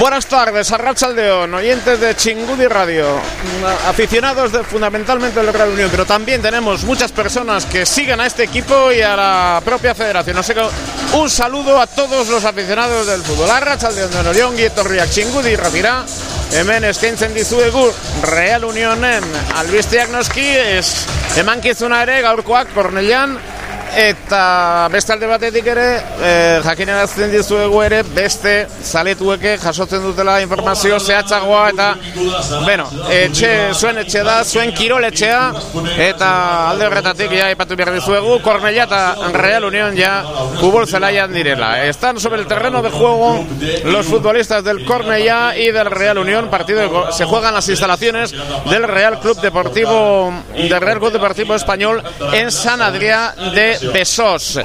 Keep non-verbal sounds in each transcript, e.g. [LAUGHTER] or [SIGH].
Buenas tardes, Arrachaldeón, oyentes de Chingudi Radio, aficionados de, fundamentalmente del Real Unión, pero también tenemos muchas personas que siguen a este equipo y a la propia federación. Así que un saludo a todos los aficionados del fútbol. Arrachaldeón de Norión, Guietorriak, Chingudi, Ratira, hemen eskaintzen dizuegu Real Unionen albisteak es emankizuna ere gaurkoak Kornelian Eta beste alde batetik ere, e, jakinarazten dizuegu ere, beste zaletueke jasotzen dutela informazio zehatzagoa eta, bueno, etxe, zuen etxe da, zuen kiroletxea, eta alde horretatik ja ipatu behar dizuegu, Cornellá eta Real Unión ya kubol zelaian direla. Están sobre el terreno de juego los futbolistas del Cornellá y del Real Unión, partido se juegan las instalaciones del Real Club Deportivo, del Real Club Deportivo Español en San Adrià de Besos.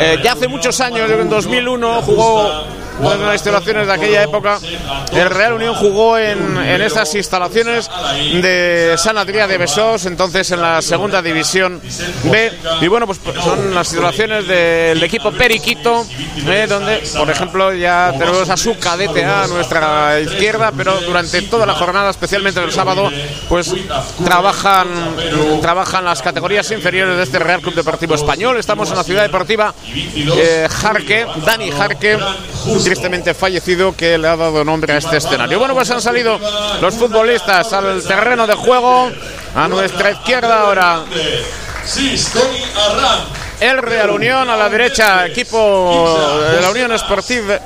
Eh, ya hace muchos años, en 2001, jugó en las instalaciones de aquella época, el Real Unión jugó en, en estas instalaciones de San Adrià de Besós, entonces en la segunda división B. Y bueno, pues son las instalaciones del equipo Periquito, eh, donde, por ejemplo, ya tenemos a su cadete a nuestra izquierda, pero durante toda la jornada, especialmente el sábado, pues trabajan, trabajan las categorías inferiores de este Real Club Deportivo Español. Estamos en la ciudad deportiva eh, Jarque, Dani Jarque tristemente fallecido que le ha dado nombre a este escenario. Bueno, pues han salido los futbolistas al terreno de juego. A nuestra izquierda ahora el Real Unión a la derecha, equipo de la Unión Esportiva,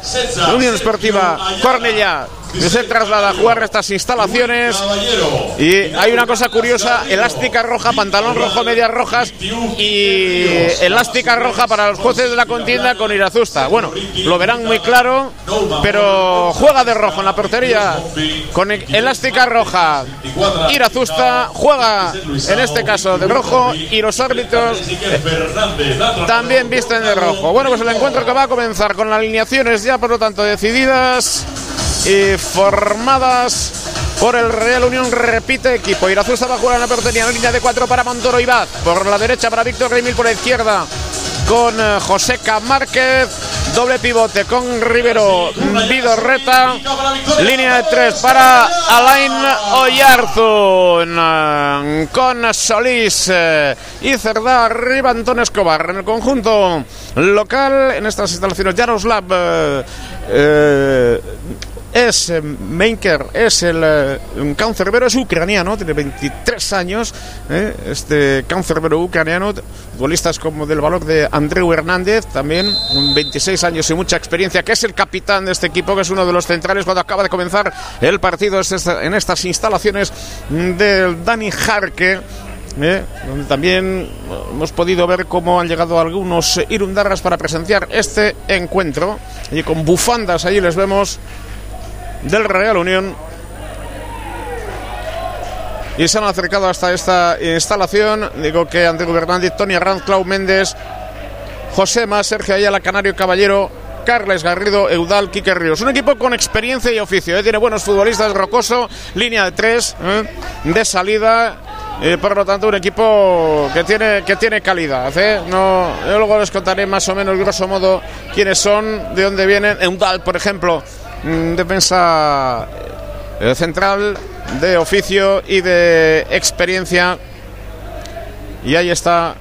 Unión Esportiva Cornellá se traslada a jugar estas instalaciones y hay una cosa curiosa, elástica roja, pantalón rojo, medias rojas y elástica roja para los jueces de la contienda con Irazusta. Bueno, lo verán muy claro, pero juega de rojo en la portería con elástica roja. Irazusta juega en este caso de rojo y los árbitros también visten de rojo. Bueno, pues el encuentro que va a comenzar con las alineaciones ya por lo tanto decididas y formadas por el Real Unión. Repite equipo. Irazusta va a jugar en la portería en línea de cuatro para Montoro y Baz. Por la derecha para Víctor Remil, por la izquierda con eh, Joseca Márquez. Doble pivote con Rivero Vidorreta. Línea de tres para Alain Oyarzun. Con Solís eh, y Cerdá arriba Antón Escobar. En el conjunto local, en estas instalaciones, Jaroslav. Eh, es eh, Menker, es el eh, un cancerbero, es ucraniano, tiene 23 años, eh, este cancerbero ucraniano, futbolistas como del valor de Andreu Hernández, también 26 años y mucha experiencia, que es el capitán de este equipo, que es uno de los centrales cuando acaba de comenzar el partido en estas instalaciones del Dani Jarque. donde también hemos podido ver cómo han llegado algunos irundarras para presenciar este encuentro. Y con bufandas allí les vemos del Real Unión. Y se han acercado hasta esta instalación. Digo que Andrés Hernández, Tony Arranz, Clau Méndez, José Más, Sergio Ayala, Canario Caballero, Carles Garrido, Eudal, Quique Ríos. Un equipo con experiencia y oficio. ¿eh? Tiene buenos futbolistas, Rocoso, línea de tres, ¿eh? de salida. Por lo tanto, un equipo que tiene, que tiene calidad. ¿eh? No, yo luego les contaré más o menos, grosso modo, quiénes son, de dónde vienen. Eudal, por ejemplo, defensa eh, central de oficio y de experiencia. Y ahí está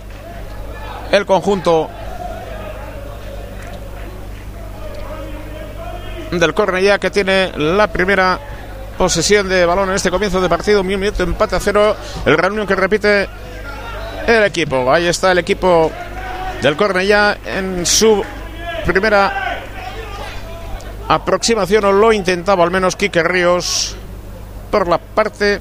el conjunto del Cornellá que tiene la primera posesión de balón en este comienzo de partido. Un minuto empate a cero. El Reunión que repite el equipo. Ahí está el equipo del Cornellá en su primera aproximación o lo intentaba al menos Quique Ríos por la parte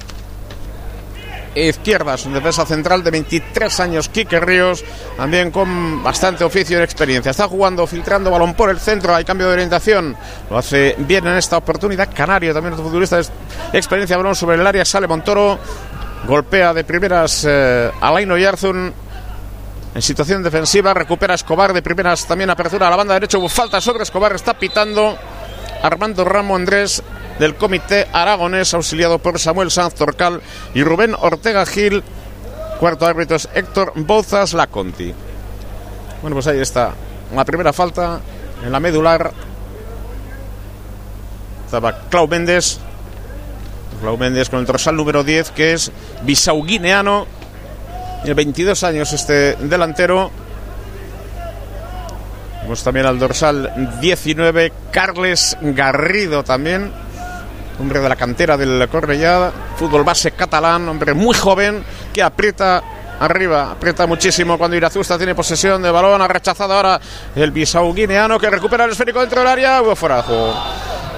izquierda, es un defensa central de 23 años, Quique Ríos, también con bastante oficio y experiencia. Está jugando, filtrando balón por el centro, hay cambio de orientación, lo hace bien en esta oportunidad. Canario, también otro futbolista de experiencia, balón sobre el área, sale Montoro, golpea de primeras eh, Alain Yarzun en situación defensiva, recupera Escobar de primeras, también apertura a la banda derecha, hubo falta sobre Escobar, está pitando. Armando Ramo Andrés del Comité Aragonés, auxiliado por Samuel Sanz Torcal y Rubén Ortega Gil. Cuarto árbitro es Héctor Bozas Laconti. Bueno, pues ahí está. La primera falta en la medular Estaba Clau Méndez. Clau Méndez con el dorsal número 10, que es bisauguineano. Tiene 22 años este delantero. Vemos también al dorsal 19, Carles Garrido también. Hombre de la cantera del Cornellá, fútbol base catalán, hombre muy joven que aprieta arriba, aprieta muchísimo cuando Irazusta tiene posesión de balón, ha rechazado ahora el Bisau guineano que recupera el esférico dentro del área, fuera de juego.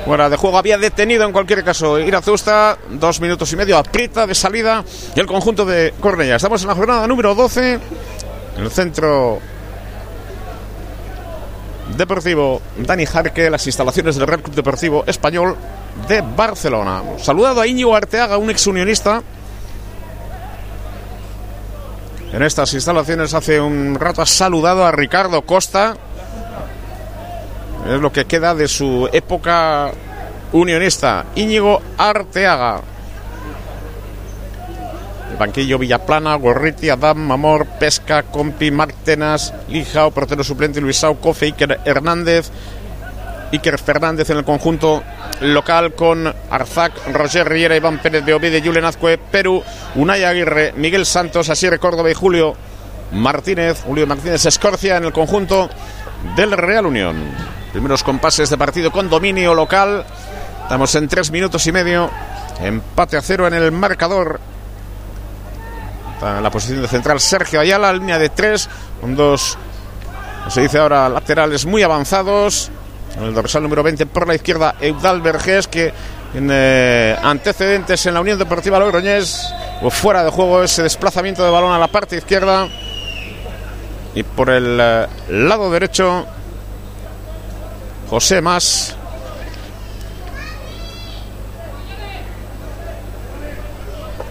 Fuera de juego había detenido en cualquier caso Irazusta, dos minutos y medio, aprieta de salida y el conjunto de Cornellá. Estamos en la jornada número 12, en el centro Deportivo Dani Jarque, las instalaciones del Real Club Deportivo Español de Barcelona. Saludado a Íñigo Arteaga, un ex unionista. En estas instalaciones hace un rato ha saludado a Ricardo Costa. Es lo que queda de su época unionista. Íñigo Arteaga. El banquillo Villaplana, Gorriti, Adam, Mamor, Pesca, Compi, Martenas, Lijao, portero suplente Luisao, Cofe, Iker Hernández, Iker Fernández en el conjunto local con Arzac, Roger Riera, Iván Pérez de Ovide, Julen Azcue, Perú, Unai Aguirre, Miguel Santos, Asier Córdoba y Julio Martínez, Julio Martínez Escorcia en el conjunto del Real Unión. Primeros compases de partido con dominio local. Estamos en tres minutos y medio. Empate a cero en el marcador en la posición de central Sergio Ayala, línea de tres, con dos, se dice ahora, laterales muy avanzados. En el dorsal número 20 por la izquierda, Eudal Vergés, que en antecedentes en la Unión Deportiva Logroñés, o fuera de juego ese desplazamiento de balón a la parte izquierda. Y por el eh, lado derecho, José Más.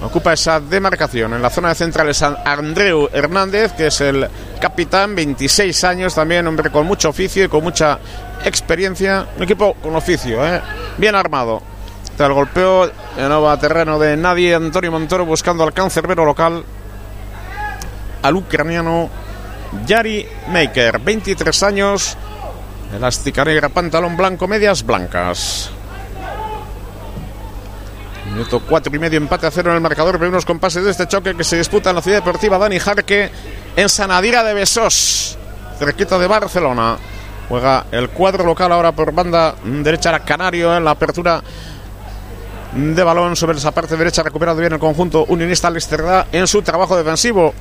Ocupa esa demarcación. En la zona de centrales Andreu Hernández, que es el capitán, 26 años también, hombre con mucho oficio y con mucha experiencia. Un equipo con oficio, ¿eh? bien armado. Está el golpeo de nuevo a terreno de nadie. Antonio Montoro buscando al cancerbero local. Al ucraniano Yari Maker, 23 años. Elástica negra, pantalón blanco, medias blancas. Minuto cuatro y medio, empate a cero en el marcador. Primeros compases de este choque que se disputa en la ciudad deportiva Dani Jarque en Sanadira de Besós, cerquita de Barcelona. Juega el cuadro local ahora por banda derecha Canario en la apertura de balón sobre esa parte derecha. Recuperado bien el conjunto unionista Lesterda en su trabajo defensivo.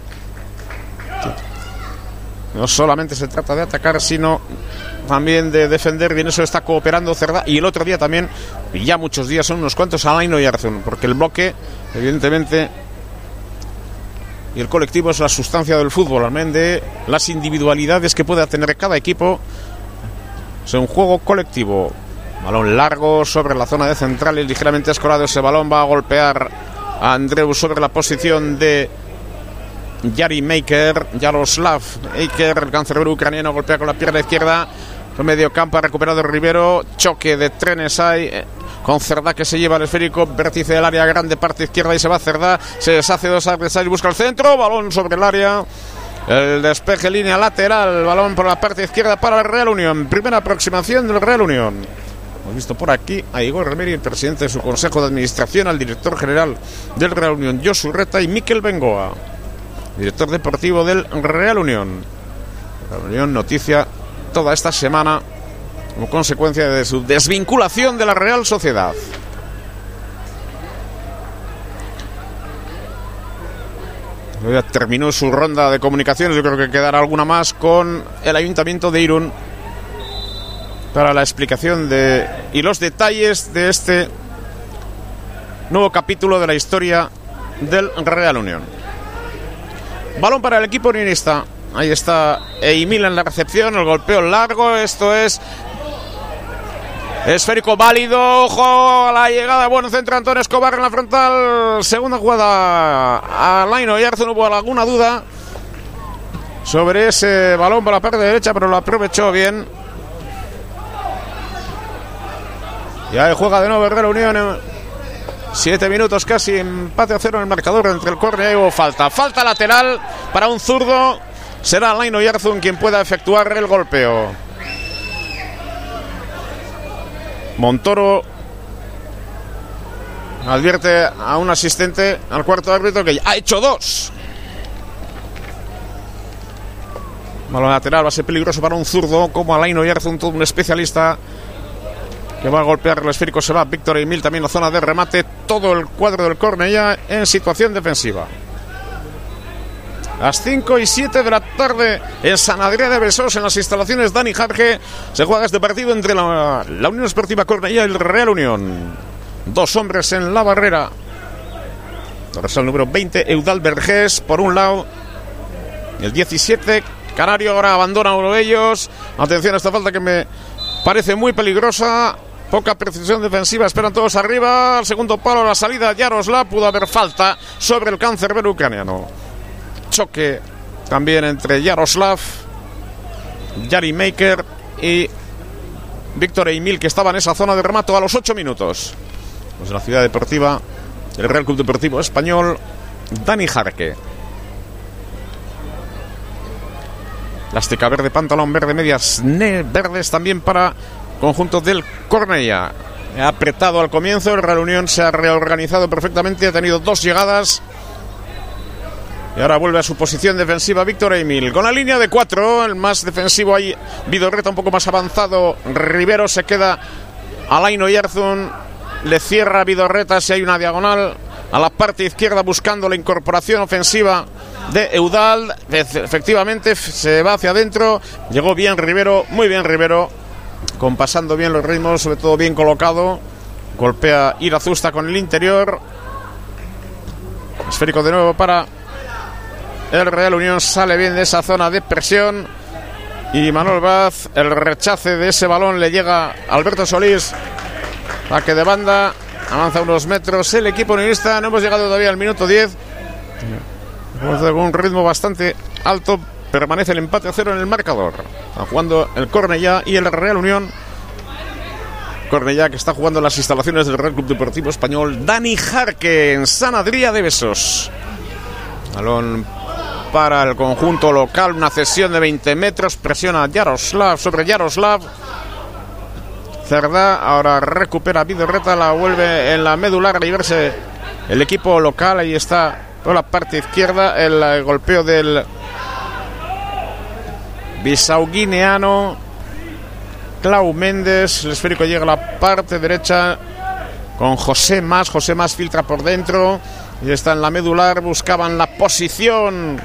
No solamente se trata de atacar, sino también de defender. Bien, eso está cooperando Cerda. Y el otro día también, y ya muchos días, son unos cuantos Alaino y Arzun, porque el bloque, evidentemente, y el colectivo es la sustancia del fútbol, al de las individualidades que pueda tener cada equipo. Es un juego colectivo. Balón largo sobre la zona de centrales, ligeramente escorado ese balón. Va a golpear a Andreu sobre la posición de Yari Maker, Yaroslav Maker, el cancerbero ucraniano, golpea con la pierna izquierda. Con medio campo ha recuperado Rivero. Choque de trenes hay. Con Cerdá que se lleva el esférico, vértice del área grande, parte izquierda y se va Cerdá. Se deshace dos adversarios, busca el centro, balón sobre el área. El despeje línea lateral, balón por la parte izquierda para el Real Unión. Primera aproximación del Real Unión. Hemos visto por aquí a Igor Remeri, el presidente de su consejo de administración, al director general del Real Unión, Josu Reta y Miquel Bengoa director deportivo del Real Unión. Real Unión noticia toda esta semana como consecuencia de su desvinculación de la Real Sociedad. Ya terminó su ronda de comunicaciones, yo creo que quedará alguna más con el Ayuntamiento de Irún para la explicación de y los detalles de este nuevo capítulo de la historia del Real Unión. Balón para el equipo unionista. Ahí está Eimil en la recepción, el golpeo largo. Esto es Esférico válido, ojo a la llegada, bueno, centro Antonio Escobar en la frontal, segunda jugada a Laino y no hubo alguna duda sobre ese balón por la parte derecha, pero lo aprovechó bien. Y ahí juega de nuevo Herrera Unión Siete minutos casi, empate a cero en el marcador entre el córner y falta. Falta lateral para un zurdo. Será Laino Yarzun quien pueda efectuar el golpeo. Montoro Advierte a un asistente, al cuarto árbitro, que ha hecho dos. Malo lateral va a ser peligroso para un zurdo como Alain Oyarzun, todo un especialista que va a golpear el esférico. Se va Víctor Emil también la zona de remate. Todo el cuadro del Cornellá en situación defensiva. Las 5 y 7 de la tarde en San Adrián de Besós, en las instalaciones Dani Jarge, se juega este partido entre la, Unión Esportiva Cornellá y el Real Unión. Dos hombres en la barrera. El número 20, Eudal Vergés, por un lado. El 17, Canario ahora abandona uno de ellos. Atención a esta falta que me parece muy peligrosa. Poca precisión defensiva, esperan todos arriba. Al segundo palo, la salida Yaroslav. Pudo haber falta sobre el cáncer ucraniano. Choque también entre Yaroslav, Yari Maker y Víctor Emil, que estaba en esa zona de remato a los 8 minutos. Pues la ciudad deportiva, el Real Club Deportivo Español, Dani Jarque. Plástica verde, pantalón verde, medias verdes también para conjunto del Cornella. Ha apretado al comienzo, el Real Unión se ha reorganizado perfectamente, ha tenido dos llegadas. Y ahora vuelve a su posición defensiva Víctor Emil. Con la línea de cuatro, el más defensivo ahí, Vidorreta un poco más avanzado. Rivero se queda Alain Oyarzun. Le cierra Vidorreta si hay una diagonal. A la parte izquierda buscando la incorporación ofensiva de Eudal. Efectivamente se va hacia adentro. Llegó bien Rivero, muy bien Rivero. Compasando bien los ritmos, sobre todo bien colocado. Golpea Irazusta con el interior. Esférico de nuevo para el Real Unión. Sale bien de esa zona de presión. Y Manuel Vaz, el rechace de ese balón le llega a Alberto Solís. que de banda. Avanza unos metros el equipo unionista. No hemos llegado todavía al minuto 10 con un ritmo bastante alto. Permanece el empate a cero en el marcador. Están jugando el Cornellá y el Real Unión. Cornellá que está jugando en las instalaciones del Real Club Deportivo Español. Dani Jarque en San Adrià de Besos. Balón para el conjunto local. Una cesión de 20 metros. Presiona Yaroslav sobre Yaroslav. Cerda ahora recupera Vidorreta. La vuelve en la medular a verse el equipo local. Ahí está por la parte izquierda el golpeo del Bisau guineano Clau Méndez el esférico llega a la parte derecha con José Más José Más filtra por dentro y está en la medular buscaban la posición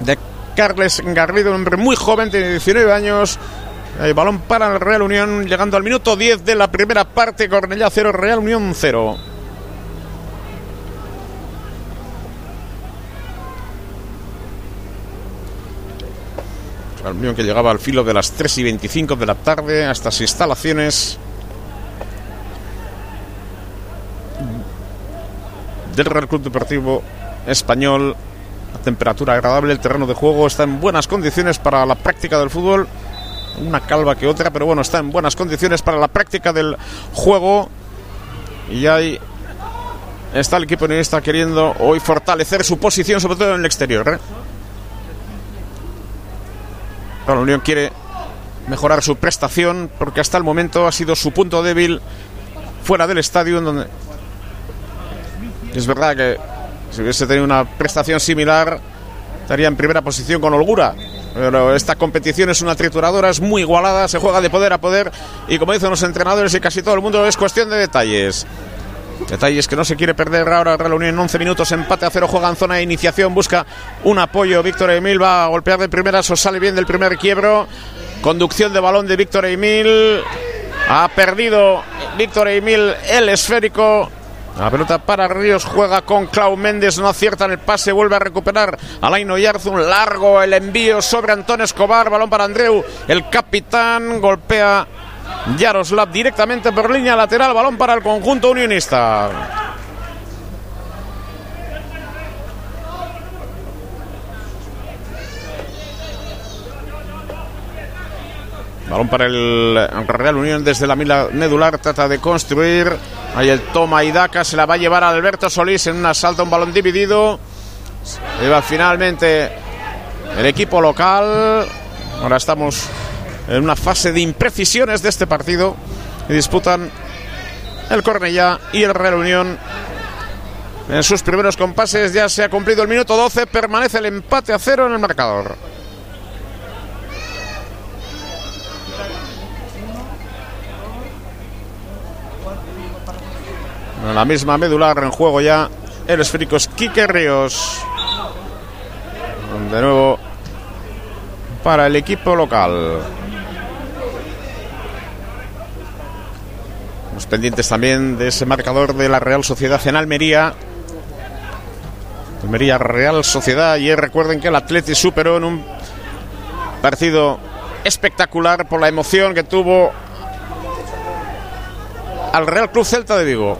de Carles Garrido un hombre muy joven tiene 19 años el balón para el Real Unión llegando al minuto 10 de la primera parte Cornellá 0 Real Unión 0 La Unión que llegaba al filo de las 3 y 25 de la tarde a estas instalaciones del Real Club Deportivo Español. Temperatura agradable, el terreno de juego está en buenas condiciones para la práctica del fútbol. Una calva que otra, pero bueno, está en buenas condiciones para la práctica del juego. Y ahí está el equipo unionista queriendo hoy fortalecer su posición, sobre todo en el exterior. ¿eh? La Unión quiere mejorar su prestación porque hasta el momento ha sido su punto débil fuera del estadio en es verdad que si hubiese tenido una prestación similar estaría en primera posición con holgura pero esta competición es una trituradora, es muy igualada, se juega de poder a poder y como dicen los entrenadores y casi todo el mundo es cuestión de detalles. Detalles que no se quiere perder ahora Real Unión en 11 minutos, empate a cero, juega en zona de iniciación, busca un apoyo. Víctor Emil va a golpear de primera, o sale bien del primer quiebro. Conducción de balón de Víctor Emil. Ha perdido Víctor Emil el esférico. La pelota para Ríos juega con Clau Méndez, no acierta en el pase, vuelve a recuperar Alain Oyarzun, largo el envío sobre Antón Escobar, balón para Andreu, el capitán golpea Yaroslav directamente por línea lateral, balón para el conjunto unionista. Balón para el Real Unión desde la mila medular, trata de construir. Ahí el toma y daca, se la va a llevar a Alberto Solís en un asalto, un balón dividido. va finalmente el equipo local. Ahora estamos en una fase de imprecisiones de este partido y disputan el Cornellá y el Real Unión en sus primeros compases. Ya se ha cumplido el minuto 12, permanece el empate a cero en el marcador. la misma medular en juego ya el esférico es Ríos. De nuevo para el equipo local. Los pendientes también de ese marcador de la Real Sociedad en Almería. Almería Real Sociedad. Y recuerden que el Atleti superó en un partido espectacular por la emoción que tuvo al Real Club Celta de Vigo.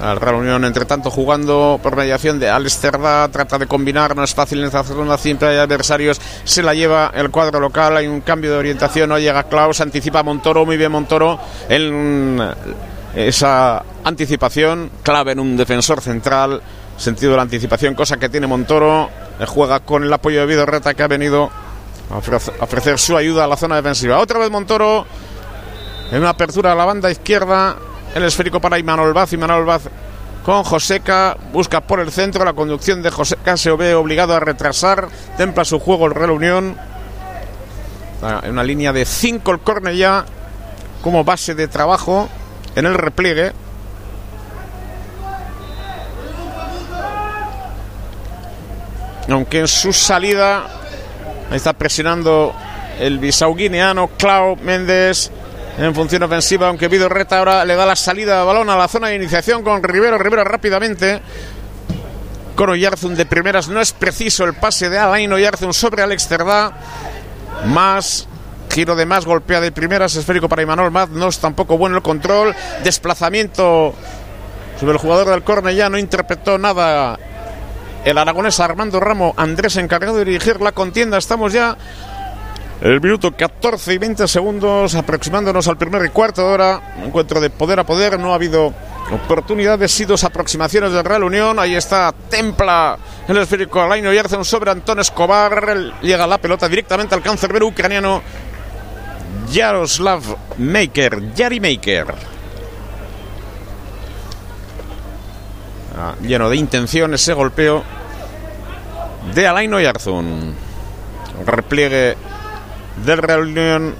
Al Real Unión, entre tanto, jugando por mediación de Alex trata de combinar, no es fácil en esta zona, siempre hay adversarios, se la lleva el cuadro local, hay un cambio de orientación, no llega Klaus, anticipa Montoro, muy bien Montoro, en esa anticipación, clave en un defensor central, sentido de la anticipación, cosa que tiene Montoro, juega con el apoyo de Vidorreta que ha venido a ofrecer su ayuda a la zona defensiva. Otra vez Montoro, en una apertura a la banda izquierda, el esférico para Imanol Baz. Imanol Baz con Joseca. Busca por el centro. La conducción de Joseca se ve obligado a retrasar. Templa su juego el Real Unión. En una línea de 5 el córner ya como base de trabajo en el repliegue. Aunque en su salida ahí está presionando el bisauguineano Clau Méndez en función ofensiva, aunque Vido Reta ahora le da la salida de balón a la zona de iniciación con Rivero. Rivero rápidamente. Con Oyarzun de primeras no es preciso el pase de Alain Oyarzun sobre Alex Cerdá. Más giro de más, golpea de primeras, esférico para Imanol Maz, no es tampoco bueno el control, desplazamiento sobre el jugador del córner, ya no interpretó nada el aragonés Armando Ramo, Andrés encargado de dirigir la contienda, estamos ya el minuto 14 y 20 segundos, aproximándonos al primer y cuarto de hora. encuentro de poder a poder. No ha habido oportunidades y dos aproximaciones del Real Unión. Ahí está Templa, el esférico Alain Yerzen sobre Antón Escobar. Llega la pelota directamente al cancerbero ucraniano Yaroslav Maker, Yari Maker. Ah, lleno de intención ese golpeo de Alain Oyarzun. Repliegue del Real Unión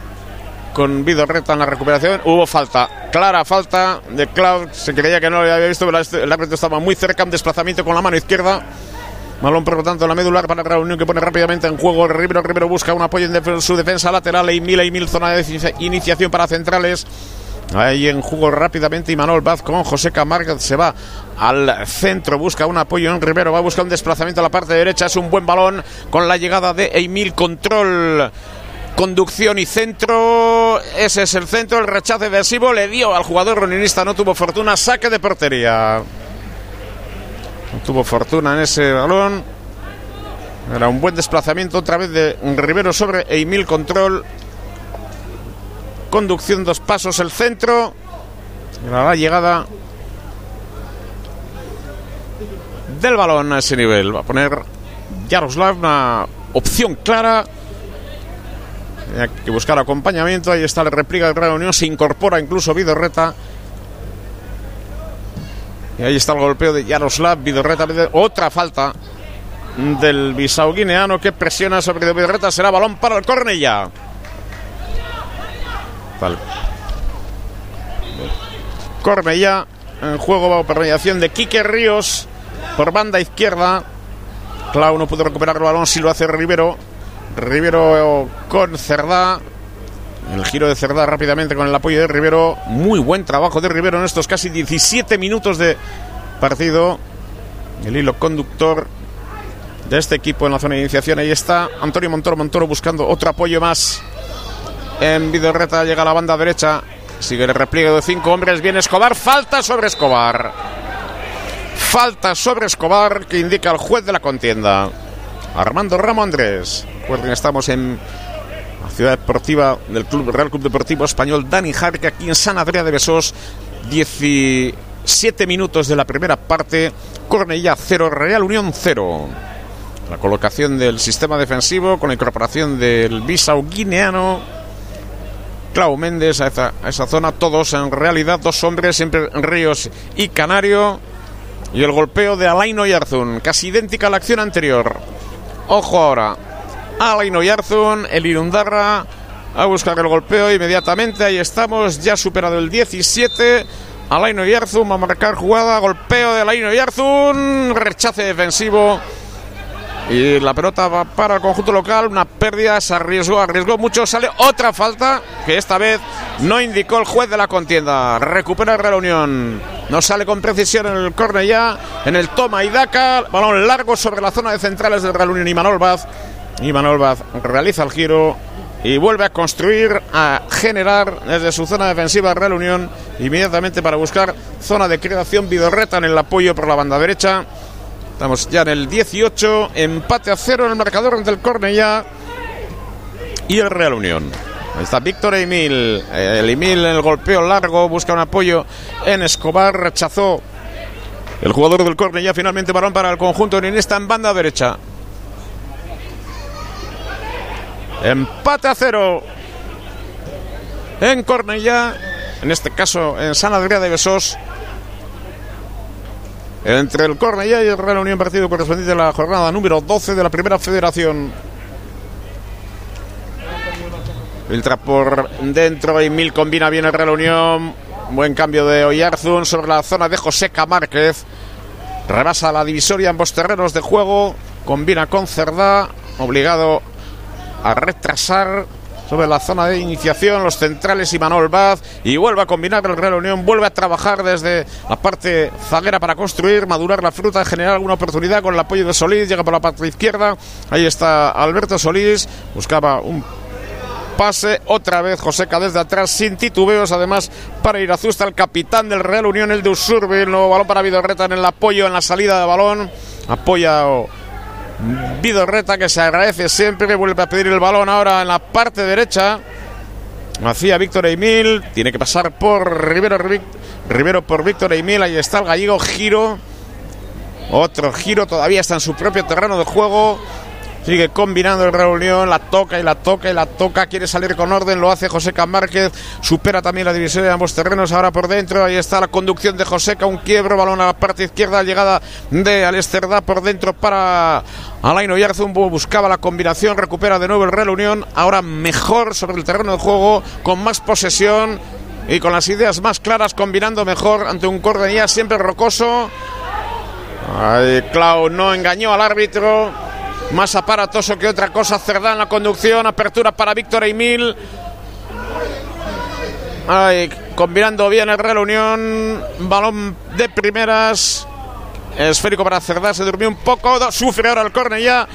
con Vidorreta en la recuperación. Hubo falta, clara falta de Cloud. Se creía que no lo había visto, pero el árbitro estaba muy cerca. Un desplazamiento con la mano izquierda. Malón, por lo tanto, la medular para Real Unión que pone rápidamente en juego. Rivero, Rivero busca un apoyo en su defensa lateral. Y mil zona de iniciación para centrales. Ahí en juego rápidamente y Manuel Vaz con José Camargo se va al centro, busca un apoyo en Rivero, va a buscar un desplazamiento a la parte derecha, es un buen balón con la llegada de Emil Control conducción y centro. Ese es el centro, el rechazo defensivo le dio al jugador roninista, no tuvo fortuna, saque de portería. No tuvo fortuna en ese balón. Era un buen desplazamiento otra vez de Rivero sobre Emil Control. Conducción dos pasos el centro. la llegada del balón a ese nivel. Va a poner Yaroslav una opción clara hay que buscar acompañamiento. Ahí está el repliega del Real Unión. Se incorpora incluso Vidorreta. Y ahí está el golpeo de Yaroslav Vidorreta. Otra falta del Bisau guineano que presiona sobre Vidorreta. Será balón para el Cornella. Tal. Cornella en juego bajo permeación de Quique Ríos por banda izquierda. Clau no pudo recuperar el balón si lo hace Rivero. Rivero con Cerdá. El giro de Cerdá rápidamente con el apoyo de Rivero. Muy buen trabajo de Rivero en estos casi 17 minutos de partido. El hilo conductor de este equipo en la zona de iniciación. Ahí está Antonio Montoro. Montoro buscando otro apoyo más. En Vidorreta llega a la banda derecha. Sigue el repliegue de cinco hombres. Viene Escobar. Falta sobre Escobar. Falta sobre Escobar que indica el juez de la contienda. Armando Ramo Andrés. Recuerden, estamos en la ciudad deportiva del Club Real Club Deportivo Español Dani Jarque, aquí en San Adrià de Besós. 17 minutos de la primera parte. Cornellá 0, Real Unión 0. La colocación del sistema defensivo con la incorporación del Bisau guineano. Clau Méndez a esa, zona. Todos en realidad, dos hombres, siempre Ríos y Canario. Y el golpeo de Alain Yarzun, casi idéntica a la acción anterior. Ojo ahora. Alain Yarzun, el Irundarra a buscar el golpeo inmediatamente. Ahí estamos, ya superado el 17. Alain Yarzun va a marcar jugada, golpeo de Alain Yarzun, rechace defensivo. Y la pelota va para el conjunto local, una pérdida, se arriesgó, arriesgó mucho, sale otra falta que esta vez no indicó el juez de la contienda. Recupera el Real Unión, no sale con precisión en el córner ya, en el toma y daca, balón largo sobre la zona de centrales del Real Unión y Manol Baz. Y Baz realiza el giro y vuelve a construir, a generar desde su zona defensiva Real Unión, inmediatamente para buscar zona de creación Vidorreta en el apoyo por la banda derecha. Estamos ya en el 18, empate a cero en el marcador entre el Cornellá y el Real Unión. Ahí está Víctor Emil. El Emil en el golpeo largo busca un apoyo en Escobar. Rechazó el jugador del Cornellá. Finalmente balón para el conjunto esta en banda derecha. Empate a cero en Cornellá. En este caso en San Adrià de Besós entre el Cornellá y el Real Unión, partido correspondiente a la jornada número 12 de la primera federación. Filtra por dentro y Mil combina bien el Real Unión. Buen cambio de Oyarzun sobre la zona de Joseca Márquez. Rebasa la divisoria ambos terrenos de juego. Combina con Cerdá. Obligado a retrasar sobre la zona de iniciación, los centrales y Manol Baz, y vuelve a combinar el Real Unión, vuelve a trabajar desde la parte zaguera para construir, madurar la fruta, generar alguna oportunidad con el apoyo de Solís, llega por la parte izquierda, ahí está Alberto Solís, buscaba un pase, otra vez Joseca desde atrás, sin titubeos, además para ir a Zusta, el capitán del Real Unión, el de Usurbi, el nuevo balón para Vidorreta en el apoyo, en la salida de balón, apoya Vidorreta que se agradece siempre, que vuelve a pedir el balón ahora en la parte derecha. Hacía Víctor Emil, tiene que pasar por Rivero, Rivero por Víctor Emil, ahí está el gallego, giro. Otro giro, todavía está en su propio terreno de juego. Sigue combinando el Real Unión, la toca y la toca y la toca, quiere salir con orden, lo hace José Márquez, supera también la división de ambos terrenos, ahora por dentro, ahí está la conducción de Joseca, un quiebro, balón a la parte izquierda, llegada de Alesterdá por dentro para Alain Oyarzun, buscaba la combinación, recupera de nuevo el Real Unión, ahora mejor sobre el terreno de juego, con más posesión y con las ideas más claras, combinando mejor ante un Cordenía siempre rocoso. Ay, Clau no engañó al árbitro más aparatoso que otra cosa. Cerdá en la conducción, apertura para Víctor Emil. Ay, combinando bien el Real Unión, balón de primeras, esférico para Cerdá, se durmió un poco, sufre ahora el córner ya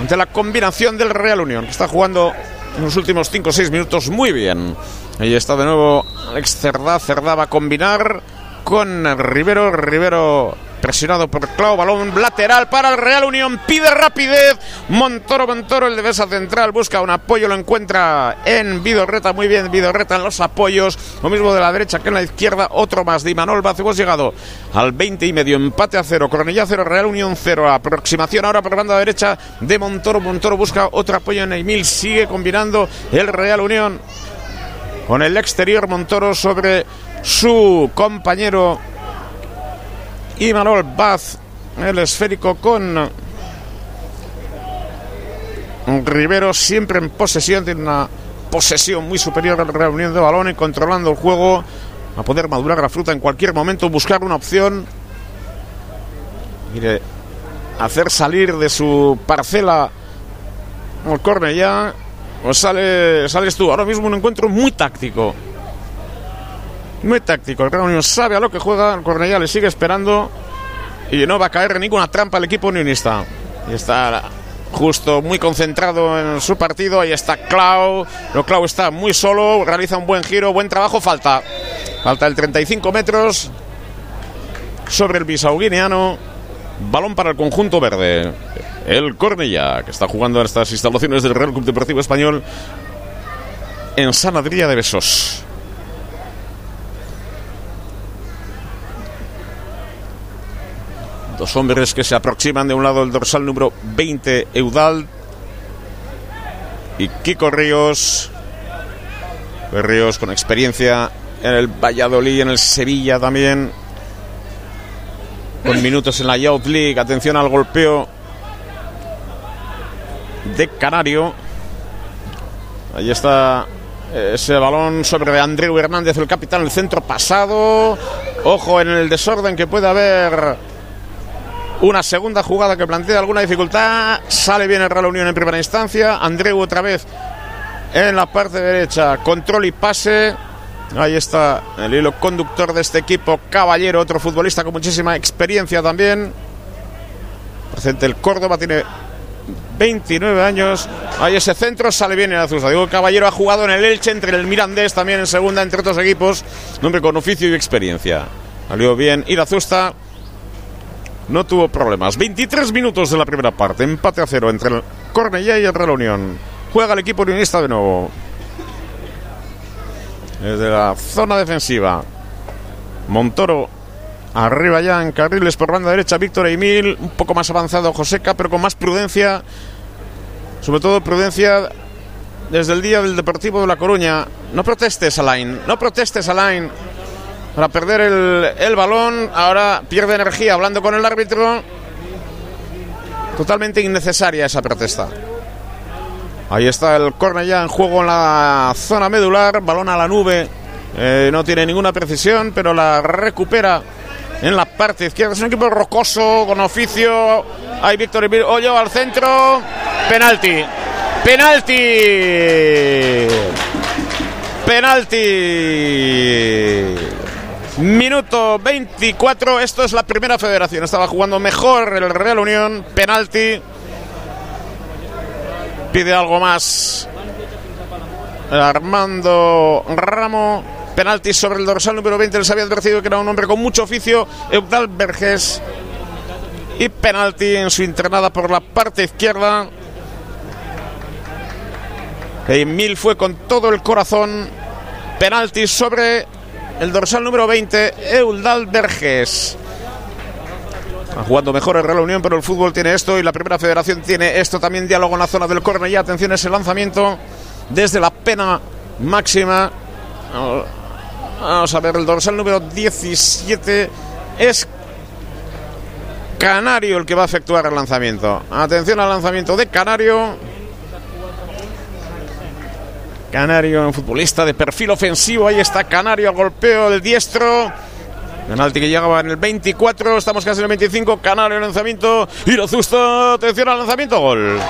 ante la combinación del Real Unión, que está jugando en los últimos 5 o 6 minutos muy bien. Ahí está de nuevo Alex Cerdá, Cerdá va a combinar con Rivero, Rivero presionado por Clau, balón lateral para el Real Unión, pide rapidez, Montoro, Montoro, el defensa central, busca un apoyo, lo encuentra en Vidorreta, muy bien Vidorreta en los apoyos, lo mismo de la derecha que en la izquierda, otro más de Imanol Baz, hemos llegado al 20 y medio, empate a cero, Coronilla cero, Real Unión cero, aproximación ahora por banda derecha de Montoro, Montoro busca otro apoyo en Emil, sigue combinando el Real Unión con el exterior Montoro sobre su compañero y Manuel Baz, el esférico con Rivero siempre en posesión, tiene una posesión muy superior de balones, controlando el juego, a poder madurar la fruta en cualquier momento, buscar una opción. Hacer salir de su parcela el córner ya, o sale, sales tú. Ahora mismo un encuentro muy táctico muy táctico. El Real Unión sabe a lo que juega. El Cornellá le sigue esperando. Y no va a caer ninguna trampa el equipo unionista. Y está justo muy concentrado en su partido. Ahí está Clau. Pero Clau está muy solo. Realiza un buen giro. Buen trabajo. Falta. Falta el 35 metros. Sobre el Bisau guineano. Balón para el conjunto verde. El Cornellá, que está jugando en estas instalaciones del Real Club Deportivo Español en San Adrià de Besos. Dos hombres que se aproximan de un lado el dorsal número 20, Eudal y Kiko Ríos. Ríos con experiencia en el Valladolid, en el Sevilla también. Con minutos en la Youth League. Atención al golpeo de Canario. Ahí está ese balón sobre Andreu Hernández, el capitán, el centro pasado. Ojo en el desorden que puede haber una segunda jugada que plantea alguna dificultad. Sale bien el Real Unión en primera instancia. Andreu otra vez en la parte derecha. Control y pase. Ahí está el hilo conductor de este equipo. Caballero, otro futbolista con muchísima experiencia también. Presente el Córdoba, tiene 29 años. Ahí ese centro sale bien en Azusa. Digo, Caballero ha jugado en el Elche, entre el Mirandés también en segunda, entre otros equipos. Nombre con oficio y experiencia. Salió bien Irazusta. No tuvo problemas. 23 minutos de la primera parte. Empate a cero entre el Cornellá y el Real Unión. Juega el equipo unionista de nuevo. Desde la zona defensiva. Montoro Arriba ya en carriles por banda derecha Víctor Emil, un poco más avanzado Joseca, pero con más prudencia, sobre todo prudencia desde el día del Deportivo de La Coruña. No protestes, Alain, no protestes, Alain, para perder el, balón. Ahora pierde energía hablando con el árbitro. Totalmente innecesaria esa protesta. Ahí está el córner ya en juego en la zona medular, balón a la nube. Eh, no tiene ninguna precisión, pero la recupera en la parte izquierda. Es un equipo rocoso, con oficio. Hay Víctor Hoyo al centro. Penalti. Penalti. Penalti. Minuto 24. Esto es la primera federación. Estaba jugando mejor el Real Unión. Penalti. Pide algo más. Armando Ramo. Penalti sobre el dorsal número 20. Les había advertido que era un hombre con mucho oficio. Eudal Verges. Y penalti en su internada por la parte izquierda. Emil fue con todo el corazón. Penalti sobre el dorsal número 20, Eudal Verges. jugando mejor el Real Unión, pero el fútbol tiene esto y la primera federación tiene esto también. Diálogo en la zona del córner y atención ese lanzamiento desde la pena máxima. Vamos a ver, el dorsal número 17 es Canario el que va a efectuar el lanzamiento. Atención al lanzamiento de Canario. Canario, un futbolista de perfil ofensivo. Ahí está Canario, golpeo del diestro. Penalti que llegaba en el 24, estamos casi en el 25. Canario, lanzamiento. Irazusta, atención al lanzamiento. Gol.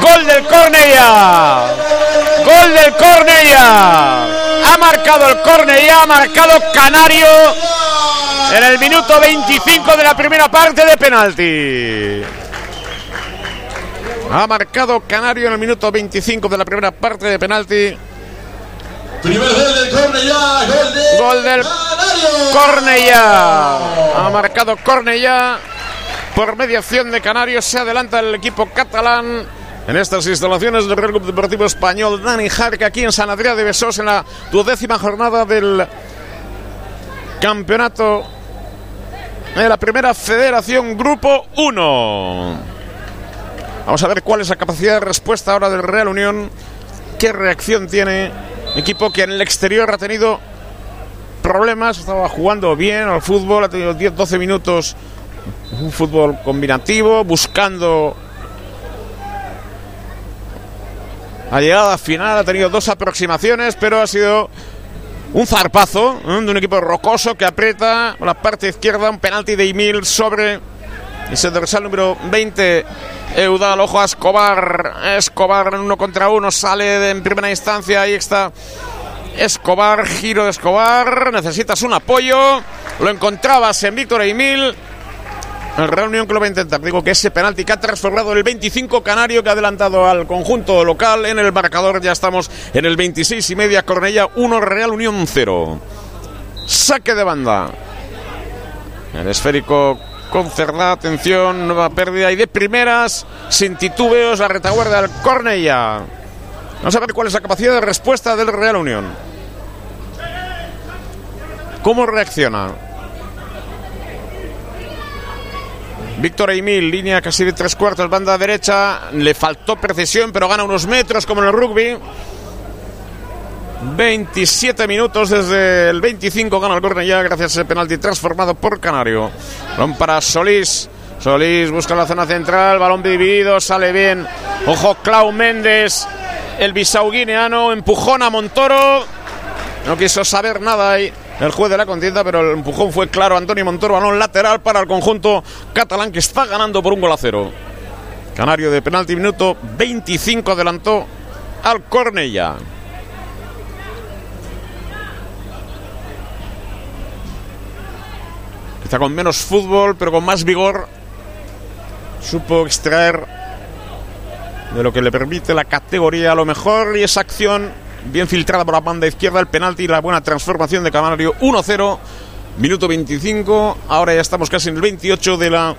Gol del Cornella. Gol del Cornella. Ha marcado el Cornella, ha marcado Canario en el minuto 25 de la primera parte de penalti. Ha marcado Canario en el minuto 25 de la primera parte de penalti. Primer gol del Cornellá, gol, de gol del Cornellá. Ha marcado Cornellá por mediación de Canarios. Se adelanta el equipo catalán en estas instalaciones del Real Club Deportivo Español. Dani Jarque aquí en San Adrián de Besós en la duodécima jornada del campeonato de la primera federación Grupo 1. Vamos a ver cuál es la capacidad de respuesta ahora del Real Unión. ¿Qué reacción tiene? Equipo que en el exterior ha tenido problemas, estaba jugando bien al fútbol, ha tenido 10-12 minutos, un fútbol combinativo, buscando la llegada final, ha tenido dos aproximaciones, pero ha sido un zarpazo de un equipo rocoso que aprieta la parte izquierda, un penalti de Emil sobre ese dorsal número 20. Eudal, ojo a Escobar. Escobar en uno contra uno sale en primera instancia. Ahí está Escobar, giro de Escobar. Necesitas un apoyo. Lo encontrabas en Víctor Emil. El Real Unión a intentar. Digo que ese penalti que ha transformado el 25 Canario que ha adelantado al conjunto local en el marcador. Ya estamos en el 26 y media. Cornella 1, Real Unión 0. Saque de banda. El esférico con cerrada atención, nueva pérdida y de primeras, sin titubeos, la retaguardia del Cornella. Vamos a ver cuál es la capacidad de respuesta del Real Unión. ¿Cómo reacciona? Víctor Emil, línea casi de tres cuartos, banda derecha. Le faltó precisión, pero gana unos metros como en el rugby. 27 minutos desde el 25 gana el Cornellá gracias a ese penalti transformado por Canario. Balón para Solís. Solís busca la zona central, balón dividido, sale bien. Ojo, Clau Méndez, el bisau guineano, empujón a Montoro. No quiso saber nada ahí el juez de la contienda, pero el empujón fue claro. Antonio Montoro, balón lateral para el conjunto catalán que está ganando por un gol a cero. Canario de penalti, minuto 25 adelantó al Cornella. Con menos fútbol, pero con más vigor. Supo extraer de lo que le permite la categoría a lo mejor y esa acción bien filtrada por la banda izquierda, el penalti y la buena transformación de Canario 1-0, minuto 25, ahora ya estamos casi en el 28 de la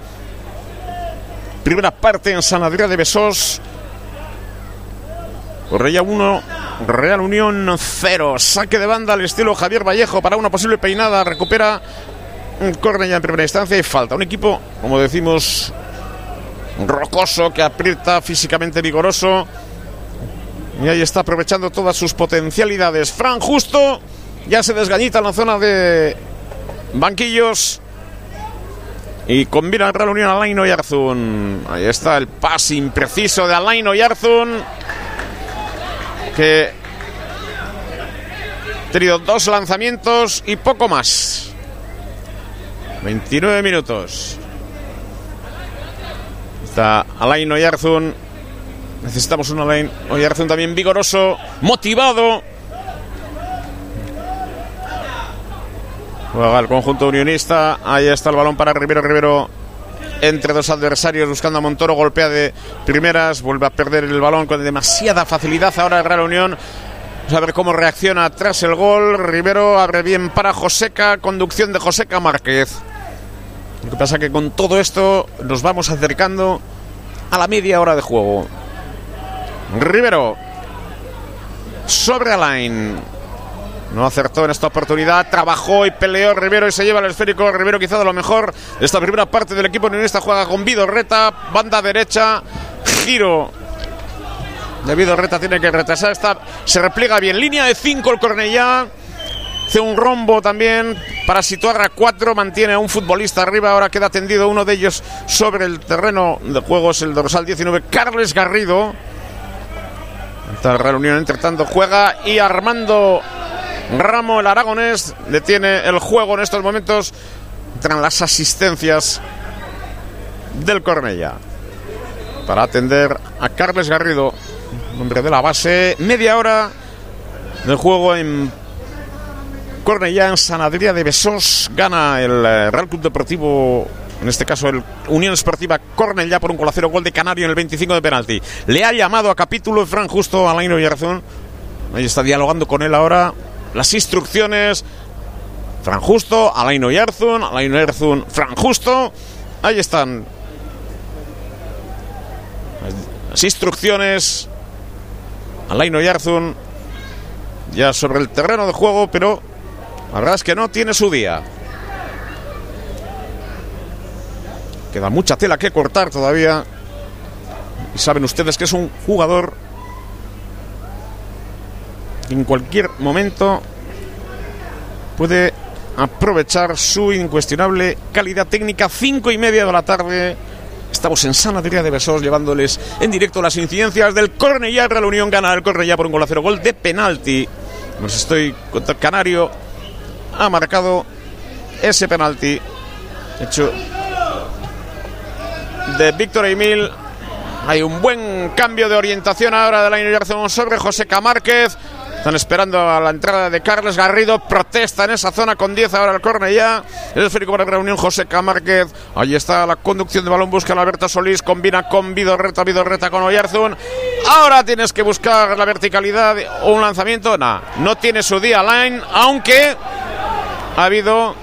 primera parte en San Adrián de Besós. Correia 1, Real Unión 0. Saque de banda al estilo Javier Vallejo para una posible peinada. Recupera Correia en primera instancia y falta. Un equipo, como decimos, rocoso, que aprieta físicamente vigoroso. Y ahí está aprovechando todas sus potencialidades. Fran Justo ya se desgañita en la zona de banquillos. Y combina el Real Unión Alaino y Arzun. Ahí está el pase impreciso de Alaino y Arzun. Que ha tenido dos lanzamientos y poco más. 29 minutos. Está Alain Oyarzun. Necesitamos un Alain Oyarzun también vigoroso, motivado. Juega el conjunto unionista. Ahí está el balón para Rivero. Rivero entre dos adversarios buscando a Montoro. Golpea de primeras. Vuelve a perder el balón con demasiada facilidad. Ahora el Real Unión. Vamos a ver cómo reacciona tras el gol. Rivero abre bien para Joseca. Conducción de Joseca Márquez. Lo que pasa que con todo esto nos vamos acercando a la media hora de juego. Rivero. Sobre Alain. No acertó en esta oportunidad. Trabajó y peleó Rivero y se lleva el esférico. Rivero quizá de lo mejor. Esta primera parte del equipo unionista juega con Vidorreta. Banda derecha. Giro. De Vidorreta tiene que retrasar. Esta se repliega bien. Línea de 5 el Cornellá. Hace un rombo también para situar a cuatro. Mantiene a un futbolista arriba. Ahora queda tendido uno de ellos sobre el terreno de juego. Es el dorsal 19, Carles Garrido. Esta reunión, entre tanto, juega y Armando Ramo, el aragonés, detiene el juego en estos momentos. Entran las asistencias del Cornella para atender a Carles Garrido, hombre de la base. Media hora del juego en Cornellá, en San Adrià de Besós. Gana el eh, Real Club Deportivo, en este caso el Unión Esportiva Cornellá por un colacero gol de Canario en el 25 de penalti. Le ha llamado a capítulo Fran Justo a Laino Yarzón. Ahí está dialogando con él ahora. Las instrucciones. Fran Justo, Alain Oyarzun, Alain Oyarzun, Fran Justo. Ahí están. Las instrucciones. Alain Oyarzun. Ya sobre el terreno de juego, pero la verdad es que no tiene su día. Queda mucha tela que cortar todavía. Y saben ustedes que es un jugador que en cualquier momento puede aprovechar su incuestionable calidad técnica. Cinco y media de la tarde. Estamos en San Adrià de Besós llevándoles en directo las incidencias del Cornellá. Real Unión gana el Cornellá por un gol a cero. Gol de penalti. Nos estoy contando. Canario ha marcado ese penalti. Hecho de Víctor Emil. Hay un buen cambio de orientación ahora de la inauguración sobre José Camárquez. Están esperando a la entrada de Carles Garrido. Protesta en esa zona con 10 ahora el Cornellá. El esférico para la reunión José Camárquez. Ahí está la conducción de balón. Busca a Alberto Solís. Combina con Vidorreta. Vidorreta con Oyarzún. Ahora tienes que buscar la verticalidad o un lanzamiento. No, no tiene su día line. Aunque ha habido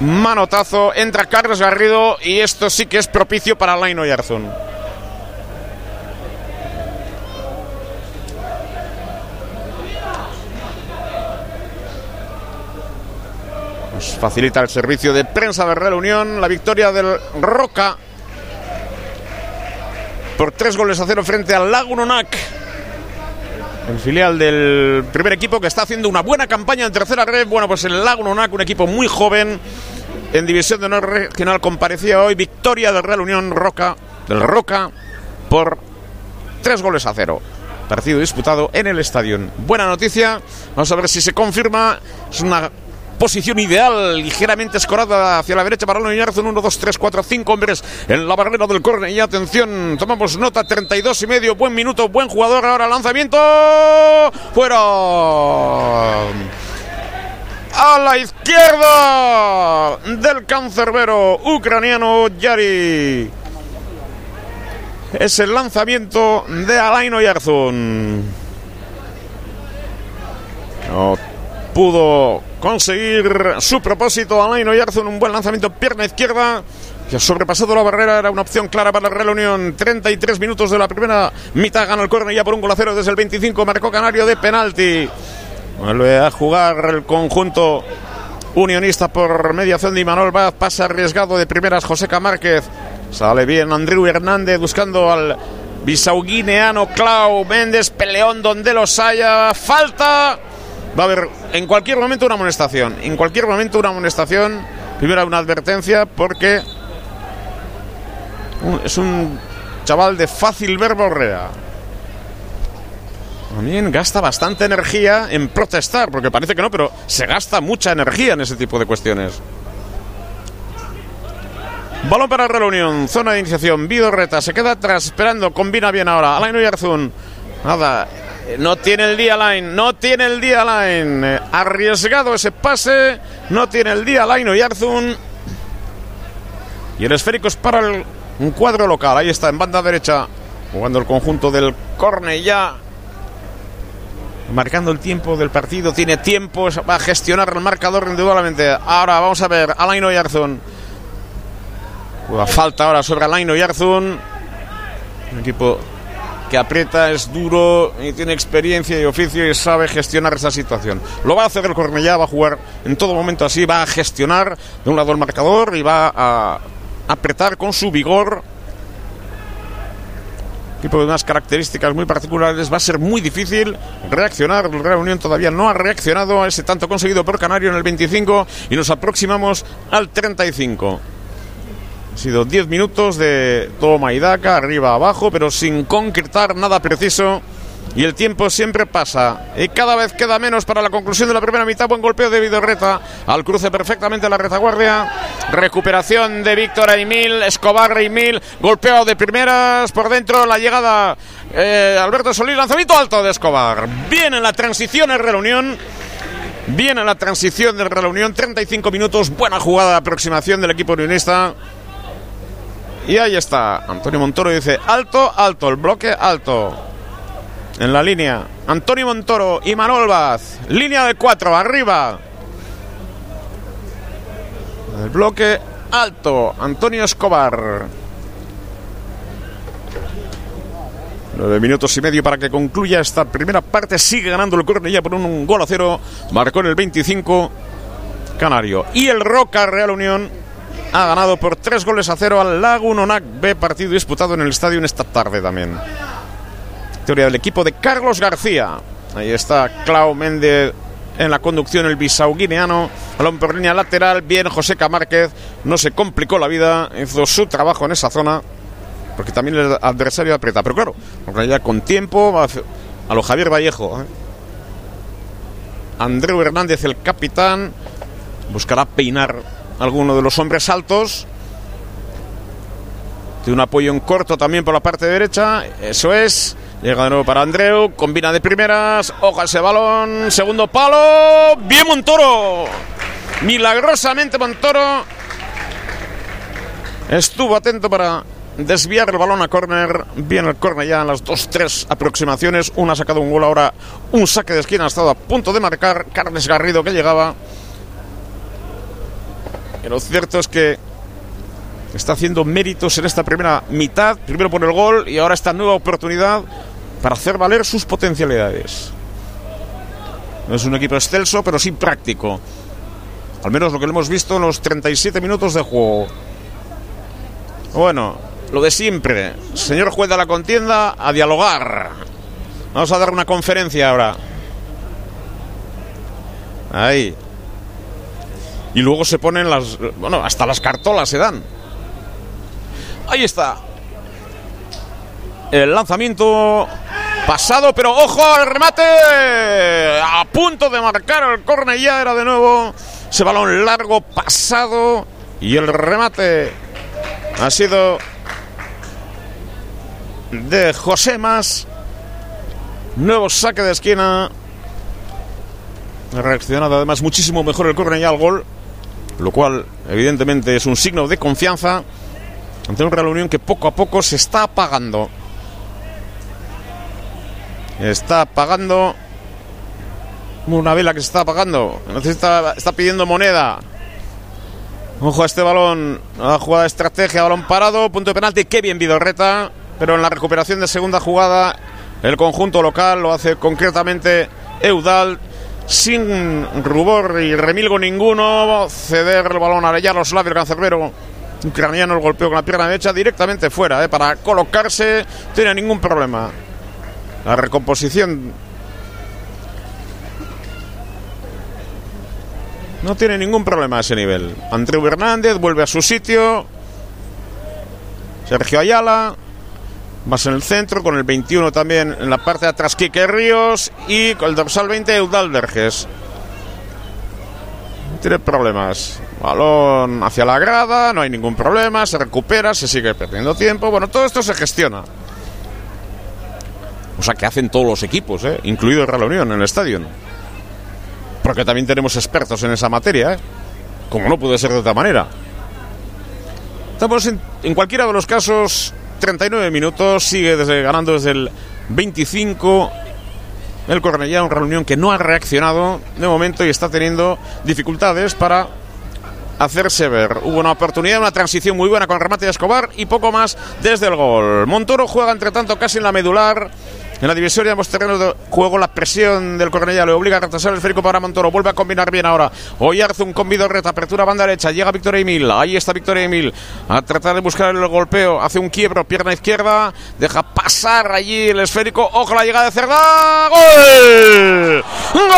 manotazo. Entra Carlos Garrido. Y esto sí que es propicio para Line Oyarzún. Nos facilita el servicio de prensa de Real Unión. La victoria del Roca por tres goles a cero frente al Lagunonac. El filial del primer equipo que está haciendo una buena campaña en tercera red. Bueno, pues el Lago Nonac, un equipo muy joven en división de honor regional, comparecía hoy victoria del Real Unión Roca, del Roca, por tres goles a cero. Partido disputado en el estadio. Buena noticia. Vamos a ver si se confirma. Es una posición ideal, ligeramente escorada hacia la derecha para Lino Yarzun. 1, 2, 3, 4, 5 hombres en la barrera del córner. Y atención, tomamos nota, 32 y medio. Buen minuto, buen jugador. Ahora lanzamiento. Fuera. A la izquierda del cancerbero ucraniano Yari. Es el lanzamiento de Alaino Yarzun. No pudo conseguir su propósito. Alain Oyarzun, un buen lanzamiento, pierna izquierda. Que ha sobrepasado la barrera, era una opción clara para la Real Unión. 33 minutos de la primera mitad, gana el córner ya por un gol a cero desde el 25. Marcó Canario de penalti. Vuelve a jugar el conjunto unionista por mediación de Imanol Vaz. Pasa arriesgado de primeras Joseca Márquez. Sale bien Andrew Hernández buscando al bisauguineano Clau Méndez. Peleón donde los haya. Falta. Va a haber en cualquier momento una amonestación. En cualquier momento una amonestación. Primero una advertencia porque es un chaval de fácil verborrea. También gasta bastante energía en protestar, porque parece que no, pero se gasta mucha energía en ese tipo de cuestiones. Balón para Real Unión, zona de iniciación, Vidorreta, se queda atrás, esperando, combina bien ahora, Alain Oyarzún. Nada, no tiene el día line, no tiene el día line. Arriesgado ese pase, no tiene el día line Oyarzún. Y el esférico es para el, un cuadro local. Ahí está, en banda derecha, jugando el conjunto del Corne ya. Marcando el tiempo del partido, tiene tiempo, va a gestionar el marcador indudablemente. Ahora vamos a ver, Alain Oyarzún. Falta ahora sobre Alain Oyarzún. Un equipo que aprieta, es duro y tiene experiencia y oficio y sabe gestionar esa situación. Lo va a hacer el Cornellá, va a jugar en todo momento así, va a gestionar de un lado el marcador y va a apretar con su vigor. Tipo de unas características muy particulares, va a ser muy difícil reaccionar. El Real Unión todavía no ha reaccionado a ese tanto conseguido por Canario en el 25 y nos aproximamos al 35. Ha sido 10 minutos de toma y daca, arriba abajo, pero sin concretar nada preciso. Y el tiempo siempre pasa. Y cada vez queda menos para la conclusión de la primera mitad. Buen golpeo de Vidorreta. Al cruce perfectamente la retaguardia. Recuperación de Víctor Aymil. Escobar Aymil. Golpeado de primeras. Por dentro la llegada eh, Alberto Solís. Lanzamiento alto de Escobar. Viene la transición en reunión. Viene la transición de reunión. 35 minutos. Buena jugada de aproximación del equipo unionista. Y ahí está. Antonio Montoro dice alto, alto, el bloque alto. En la línea. Antonio Montoro y Manuel Vaz. Línea de cuatro, arriba. El bloque alto. Antonio Escobar. Nueve minutos y medio para que concluya esta primera parte. Sigue ganando el Cornellá por un gol a cero. Marcó en el 25 Canario. Y el Roca Real Unión ha ganado por tres goles a cero al Lagunonac B, partido disputado en el estadio en esta tarde también. Teoría del equipo de Carlos García. Ahí está Clau Méndez en la conducción, el bisau guineano. Balón por línea lateral, bien José Camárquez. No se complicó la vida, hizo su trabajo en esa zona, porque también el adversario aprieta. Pero claro, ya con tiempo, a lo Javier Vallejo. ¿eh? Andreu Hernández, el capitán, buscará peinar alguno de los hombres altos. Tiene un apoyo en corto también por la parte derecha. Eso es. Llega de nuevo para Andreu. Combina de primeras. Oja ese balón. Segundo palo. Bien Montoro. Milagrosamente Montoro. Estuvo atento para desviar el balón a córner. Bien el córner ya en las dos, tres aproximaciones. Una ha sacado un gol ahora. Un saque de esquina ha estado a punto de marcar. Carles Garrido que llegaba. Lo cierto es que está haciendo méritos en esta primera mitad, primero por el gol y ahora esta nueva oportunidad para hacer valer sus potencialidades. No es un equipo excelso, pero sí práctico. Al menos lo que hemos visto en los 37 minutos de juego. Bueno, lo de siempre. Señor juez de la contienda, a dialogar. Vamos a dar una conferencia ahora. Ahí. Y luego se ponen las. Bueno, hasta las cartolas se dan. Ahí está. El lanzamiento pasado, pero ojo al remate. A punto de marcar el córner ya era de nuevo. Ese balón largo pasado. Y el remate ha sido de José Más. Nuevo saque de esquina. Reaccionado además muchísimo mejor el córner ya al gol. Lo cual, evidentemente, es un signo de confianza ante un Real Unión que poco a poco se está apagando. Está apagando. Una vela que se está apagando. Necesita, está pidiendo moneda. Ojo a este balón. A jugada de estrategia, balón parado, punto de penalti. Qué bien Vidorreta. Pero en la recuperación de segunda jugada, el conjunto local lo hace concretamente Eudal. Sin rubor y remilgo ninguno. Ceder el balón a Yaroslav, el cancerbero ucraniano. El golpeo con la pierna derecha directamente fuera. Eh, para colocarse, tiene ningún problema. La recomposición No tiene ningún problema a ese nivel. Andreu Hernández vuelve a su sitio. Sergio Ayala. Más en el centro, con el 21 también en la parte de atrás, Quique Ríos. Y con el dorsal 20, Eudal Verges. Tiene problemas. Balón hacia la grada, no hay ningún problema. Se recupera, se sigue perdiendo tiempo. Bueno, todo esto se gestiona. O sea que hacen todos los equipos, ¿eh? incluido el Real Unión en el estadio porque también tenemos expertos en esa materia, ¿eh? como no puede ser de otra manera. Estamos en, cualquiera de los casos, 39 minutos, sigue desde, ganando desde el 25 el Cornellá, una reunión que no ha reaccionado de momento y está teniendo dificultades para hacerse ver. Hubo una oportunidad, una transición muy buena con remate de Escobar y poco más desde el gol. Montoro juega entre tanto casi en la medular en la divisoria de terrenos de juego, la presión del Cornellá le obliga a retrasar el esférico para Montoro. Vuelve a combinar bien ahora. hace un convido reta, apertura banda derecha. Llega Victoria Emil. Ahí está Victoria Emil. A tratar de buscar el golpeo. Hace un quiebro, pierna izquierda. Deja pasar allí el esférico. Ojo la llegada de Cerda. ¡Gol! ¡Gol!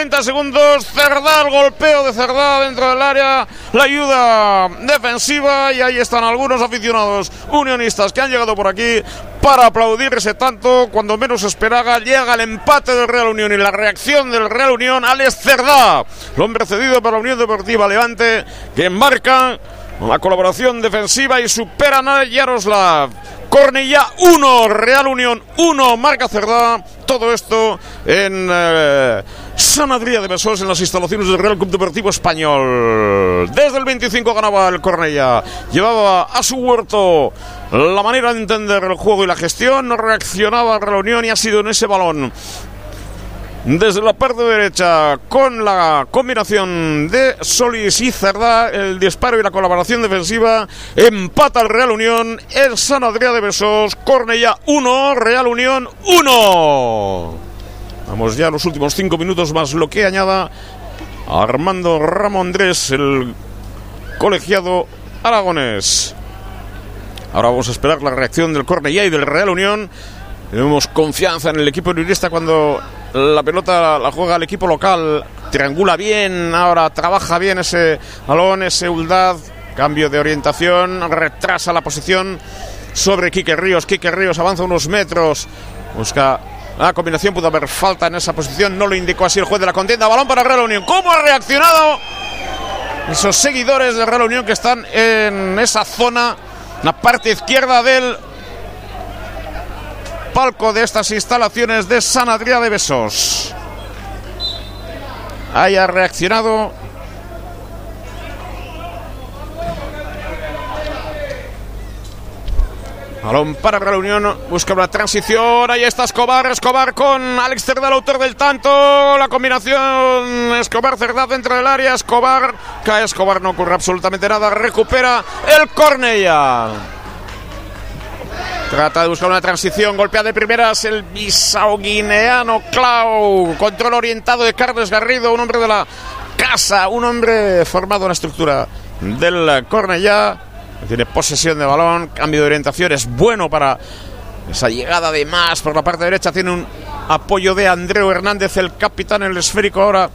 30 segundos. Cerdá, el golpeo de Cerdá dentro del área. La ayuda defensiva. Y ahí están algunos aficionados unionistas que han llegado por aquí para aplaudirse tanto. Cuando menos esperaba, llega el empate del Real Unión y la reacción del Real Unión. Alex Cerdá, el hombre cedido por la Unión Deportiva Levante, que marca la colaboración defensiva y superan a Yaroslav. Cornilla 1, Real Unión 1, marca Cerdá. Todo esto en eh, San Adrià de Besós, en las instalaciones del Real Club Deportivo Español. Desde el 25 ganaba el Cornella. Llevaba a su huerto la manera de entender el juego y la gestión. No reaccionaba a Real Unión y ha sido en ese balón desde la parte derecha con la combinación de Solís y Cerdá, el disparo y la colaboración defensiva, empata el Real Unión, el San Adrià de Besós, Cornella 1, Real Unión 1. Vamos ya a los últimos cinco minutos más lo que añada Armando Ramondrés, el colegiado aragonés. Ahora vamos a esperar la reacción del Cornellá y del Real Unión. Tenemos confianza en el equipo unionista cuando la pelota la juega el equipo local, triangula bien, ahora trabaja bien ese balón, ese Uldad, cambio de orientación, retrasa la posición sobre Quique Ríos, Quique Ríos avanza unos metros, busca la combinación, pudo haber falta en esa posición, no lo indicó así el juez de la contienda, balón para Real Unión, ¿cómo ha reaccionado esos seguidores de Real Unión que están en esa zona, la parte izquierda del palco de estas instalaciones de San Adrià de Besos. Haya reaccionado Balón para la busca una transición, ahí está Escobar, Escobar con Alex Cerdá, autor del tanto, la combinación Escobar Cerdá dentro del área, Escobar, cae Escobar, no ocurre absolutamente nada, recupera el Cornella. Trata de buscar una transición, golpea de primeras el bisao guineano Clau. Control orientado de Carlos Garrido, un hombre de la casa, un hombre formado en la estructura del Cornellá. Tiene posesión de balón, cambio de orientación, es bueno para esa llegada de más por la parte derecha. Tiene un apoyo de Andreu Hernández, el capitán, el esférico ahora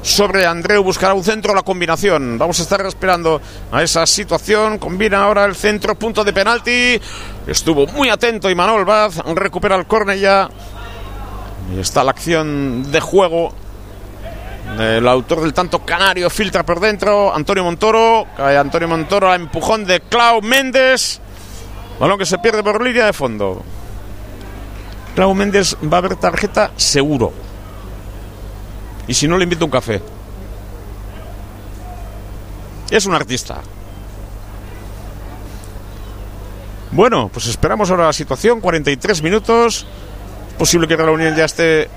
sobre Andreu. Buscará un centro, la combinación. Vamos a estar esperando a esa situación. Combina ahora el centro, punto de penalti. Estuvo muy atento y Manuel Vaz recupera el córner ya. Y está la acción de juego. El autor del tanto canario filtra por dentro. Antonio Montoro. Cae Antonio Montoro a empujón de Clau Méndez. Balón que se pierde por línea de fondo. Clau Méndez va a haber tarjeta seguro. Y si no, le invito un café. Es un artista. Bueno, pues esperamos ahora la situación. 43 minutos. Posible que la Unión ya esté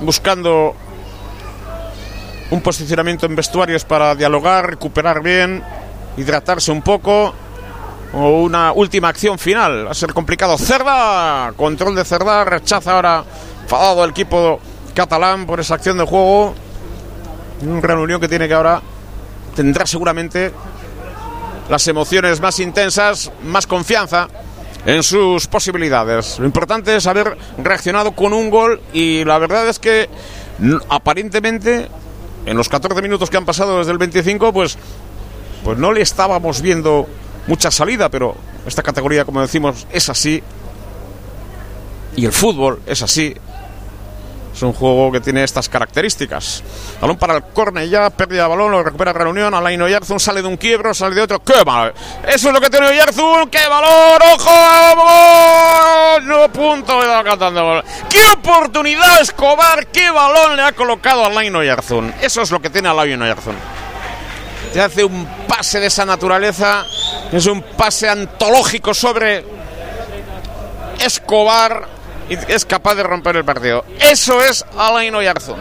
buscando un posicionamiento en vestuarios para dialogar, recuperar bien, hidratarse un poco. O una última acción final. Va a ser complicado. Cerda, control de Cerda, rechaza ahora, enfadado el equipo catalán por esa acción de juego. Un Real Unión que tiene que ahora tendrá seguramente las emociones más intensas, más confianza en sus posibilidades. Lo importante es haber reaccionado con un gol y la verdad es que aparentemente en los 14 minutos que han pasado desde el 25 pues pues no le estábamos viendo mucha salida, pero esta categoría como decimos es así. Y el fútbol es así es un juego que tiene estas características. Balón para el córner ya, pérdida de balón, lo recupera Reunión. Alain Oyarzún sale de un quiebro, sale de otro. ¡Qué mal! Eso es lo que tiene Oyarzún. ¡Qué balón! ¡Ojo! No punto cantando. ¡Qué oportunidad, Escobar! ¡Qué balón le ha colocado Alain Oyarzún! Eso es lo que tiene Alain Oyarzún. Te hace un pase de esa naturaleza. Es un pase antológico sobre Escobar y es capaz de romper el partido. Eso es Alain Oyarzún.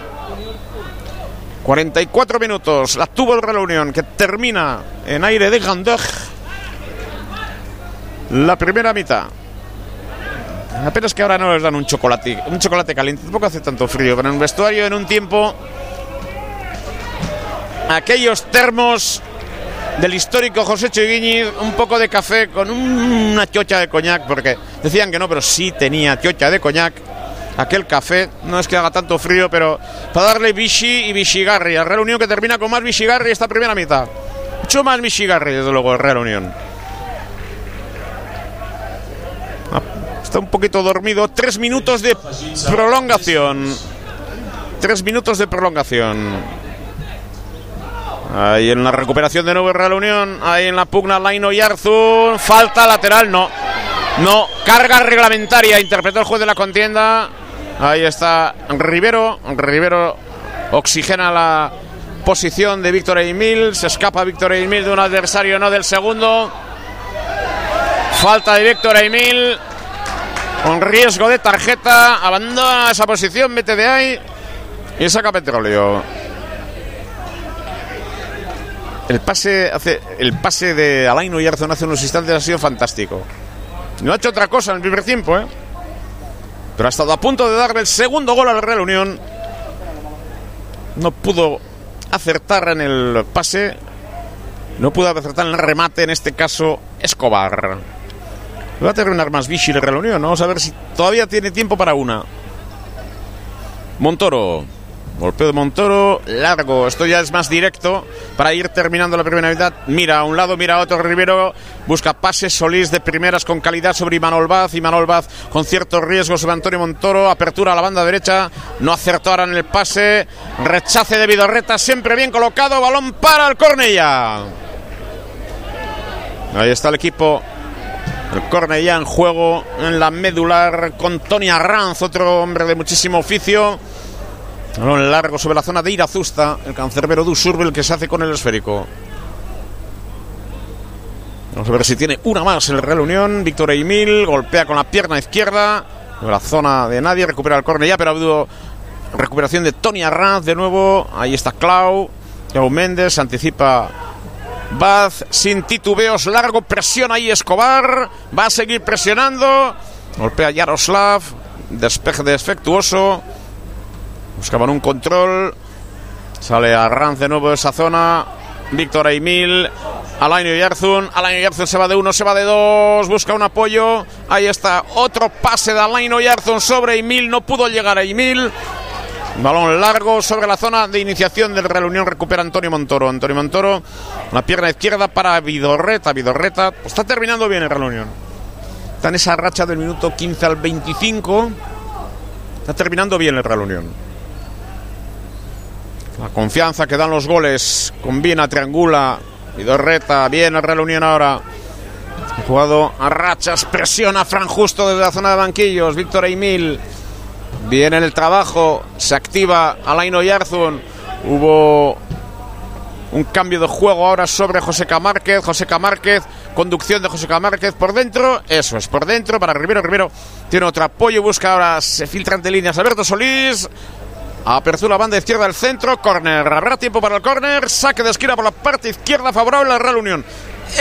44 minutos, la tuvo el Real Unión que termina en aire de Gandej. La primera mitad. Apenas que ahora no les dan un chocolate, un chocolate caliente, tampoco hace tanto frío, pero en un vestuario en un tiempo aquellos termos del histórico José Chiguiñiz, un poco de café con una chocha de coñac, porque decían que no, pero sí tenía chocha de coñac. Aquel café, no es que haga tanto frío, pero para darle Vichy y Vichigarri. Al Real Unión que termina con más Vichigarri esta primera mitad. Mucho más Vichigarri, desde luego, el Real Unión. Está un poquito dormido. Tres minutos de prolongación. Tres minutos de prolongación. Ahí en la recuperación de nuevo Real Unión. Ahí en la pugna Laino Yarzun. Falta lateral, no. No. Carga reglamentaria. Interpretó el juez de la contienda. Ahí está Rivero. Rivero oxigena la posición de Víctor Emil. Se escapa Víctor Emil de un adversario, no del segundo. Falta de Víctor Emil. Con riesgo de tarjeta. Abandona esa posición. Vete de ahí. Y saca petróleo. El pase, hace, el pase de Alain Oyarzón hace unos instantes ha sido fantástico. No ha hecho otra cosa en el primer tiempo, ¿eh? Pero ha estado a punto de darle el segundo gol al Real Unión. No pudo acertar en el pase. No pudo acertar en el remate, en este caso Escobar. Va a terminar más Vichy el Real Unión. Vamos a ver si todavía tiene tiempo para una. Montoro. Golpeo de Montoro, largo. Esto ya es más directo para ir terminando la primera mitad. Mira a un lado, mira a otro. Rivero busca pases. Solís de primeras con calidad sobre Imanol Vaz. Imanol Vaz con cierto riesgo sobre Antonio Montoro. Apertura a la banda derecha. No acertó ahora en el pase. Rechace de Vidorreta. Siempre bien colocado. Balón para el Cornella. Ahí está el equipo. El Cornella en juego en la medular con Tony Arranz, otro hombre de muchísimo oficio. Largo sobre la zona de Irazusta, el cancerbero de Usurbel que se hace con el esférico. Vamos a ver si tiene una más el Real Unión. Víctor Emil golpea con la pierna izquierda. En la zona de nadie, recupera el córner ya, pero ha habido recuperación de Tony Arranz de nuevo. Ahí está Clau. Clau Méndez, anticipa Baz sin titubeos, largo, presión ahí Escobar, va a seguir presionando, golpea Yaroslav, despeje defectuoso, buscaban un control, sale a Ranz de nuevo de esa zona, Víctor Aymil, Alain Yarzun, Alain Yarzun se va de uno, se va de dos, busca un apoyo, ahí está, otro pase de Alain Yarzun sobre Aymil, no pudo llegar Aymil, Balón largo sobre la zona de iniciación del Real Unión. Recupera Antonio Montoro. Antonio Montoro, la pierna izquierda para Vidorreta. Vidorreta pues está terminando bien el Real Unión. Está en esa racha del minuto 15 al 25. Está terminando bien el Real Unión. La confianza que dan los goles. Combina, triangula. Vidorreta, bien el Real Unión ahora. Jugado a rachas, presiona Fran Justo desde la zona de banquillos. Víctor Emil. Viene el trabajo, se activa Alain Oyarzun. Hubo un cambio de juego ahora sobre José Camárquez. José Camárquez, conducción de José Camárquez por dentro. Eso es, por dentro para Rivero. Rivero tiene otro apoyo, busca ahora, se filtra entre líneas. Alberto Solís. Apertura banda izquierda del centro, córner. Habrá tiempo para el córner. Saque de esquina por la parte izquierda favorable a la Real Unión.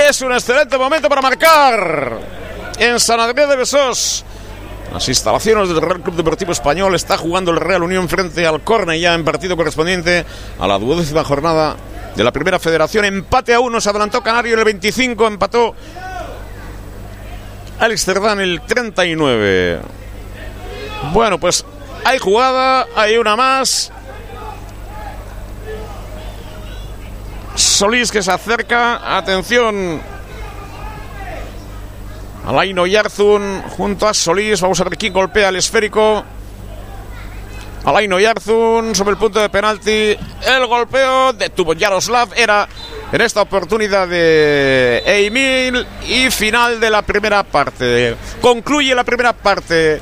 Es un excelente momento para marcar en San Adrián de Besós. Las instalaciones del Real Club Deportivo Español está jugando el Real Unión frente al ya en partido correspondiente a la duodécima jornada de la Primera Federación. Empate a uno, se adelantó Canario en el 25, empató Alex Cerdán el 39. Bueno, pues hay jugada, hay una más. Solís que se acerca, atención, Alain Yarzun junto a Solís. Vamos a ver quién golpea el esférico. Alain Yarzun sobre el punto de penalti. El golpeo detuvo Yaroslav. Era en esta oportunidad de Emil. Y final de la primera parte. Concluye la primera parte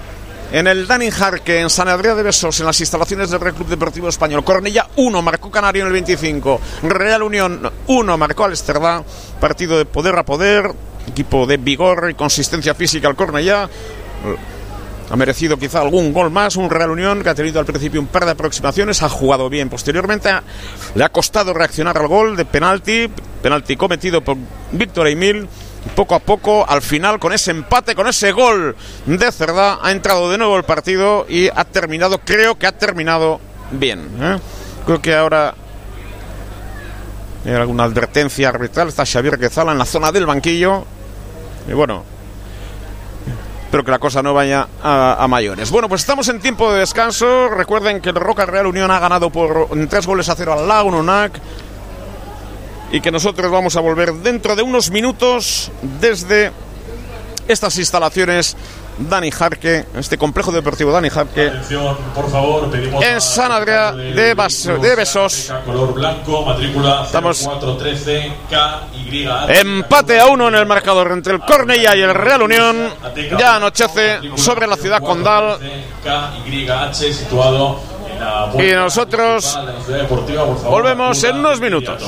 en el Dani Jarque, en San Adrián de Besos, en las instalaciones del Real Club Deportivo Español. Cornella 1, marcó Canario en el 25. Real Unión 1, marcó Alesterdá. Partido de poder a poder equipo de vigor y consistencia física al Cornellá. Ha merecido quizá algún gol más, un Real Unión que ha tenido al principio un par de aproximaciones, ha jugado bien posteriormente, le ha costado reaccionar al gol de penalti, penalti cometido por Víctor Emil. Poco a poco, al final, con ese empate, con ese gol de Cerdá, ha entrado de nuevo el partido y ha terminado, creo que ha terminado bien. ¿eh? Creo que ahora hay alguna advertencia arbitral. Está Xavier Quezala en la zona del banquillo. Y bueno, espero que la cosa no vaya a, mayores. Bueno, pues estamos en tiempo de descanso. Recuerden que el Roca Real Unión ha ganado por tres goles a cero al Lagunonac. Y que nosotros vamos a volver dentro de unos minutos desde estas instalaciones Dani Jarque, este complejo deportivo Dani Jarque. Atención, por favor, pedimos en San Adrián de, de, Besos. Color blanco, matrícula Estamos empate a uno en el marcador entre el Cornella y el Real Unión. Ya anochece sobre la ciudad condal. Y nosotros volvemos en unos minutos.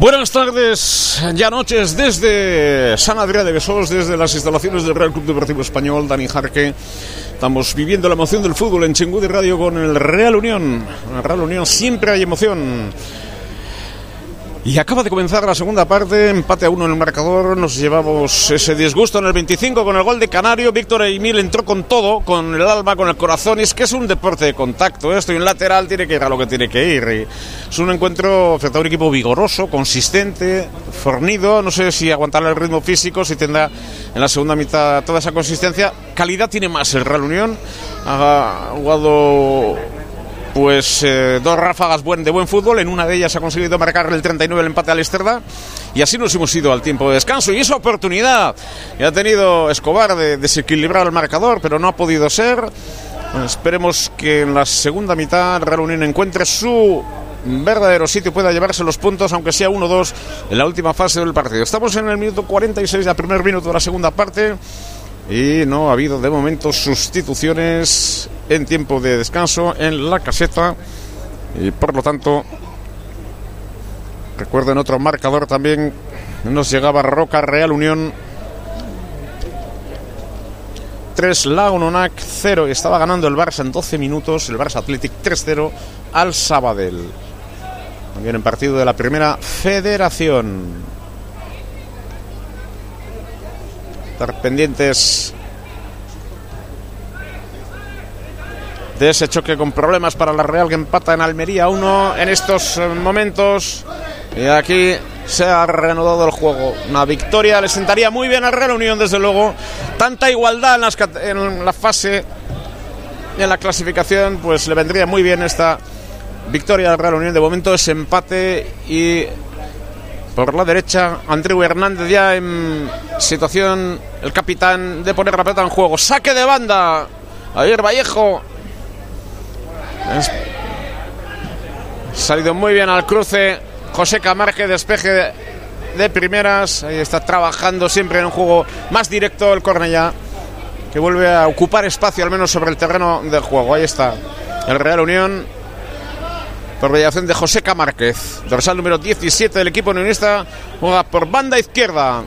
Buenas tardes, ya noches desde San Adrián de Besós, desde las instalaciones del Real Club Deportivo Español, Dani Jarque. Estamos viviendo la emoción del fútbol en Chingú de Radio con el Real Unión. En el Real Unión siempre hay emoción. Y acaba de comenzar la segunda parte, empate a uno en el marcador, nos llevamos ese disgusto en el 25 con el gol de Canario, Víctor Emil entró con todo, con el alma, con el corazón, es que es un deporte de contacto, esto y un lateral tiene que ir a lo que tiene que ir. Es un encuentro frente a un equipo vigoroso, consistente, fornido, no sé si aguantará el ritmo físico, si tendrá en la segunda mitad toda esa consistencia. Calidad tiene más el Real Unión, ha jugado pues eh, dos ráfagas de buen fútbol. En una de ellas ha conseguido marcar el 39 el empate al Esterda. Y así nos hemos ido al tiempo de descanso. Y esa oportunidad que ha tenido Escobar de desequilibrar el marcador, pero no ha podido ser. esperemos que en la segunda mitad Real Unión encuentre su verdadero sitio pueda llevarse los puntos, aunque sea 1-2 en la última fase del partido. Estamos en el minuto 46 del primer minuto de la segunda parte. Y no ha habido de momento sustituciones en tiempo de descanso en la caseta. Y por lo tanto, recuerden otro marcador también. Nos llegaba Roca Real Unión 3, Lagunonac 0. Estaba ganando el Barça en 12 minutos. El Barça Athletic 3-0 al Sabadell. También en partido de la primera federación. Estar pendientes de ese choque con problemas para la Real que empata en Almería 1 en estos eh, momentos. Y aquí se ha reanudado el juego. Una victoria le sentaría muy bien al Real Unión, desde luego. Tanta igualdad en, las, en la fase, en la clasificación, pues le vendría muy bien esta victoria al Real Unión. De momento es empate y por la derecha, Andreu Hernández ya en situación, el capitán de poner la pelota en juego. Saque de banda. Ayer Vallejo. salido muy bien al cruce. José Camarge, despeje de, primeras. Ahí está trabajando siempre en un juego más directo el Cornellá. Que vuelve a ocupar espacio al menos sobre el terreno del juego. Ahí está. El Real Unión por mediación de José Camárquez. Dorsal número 17 del equipo unionista juega por banda izquierda.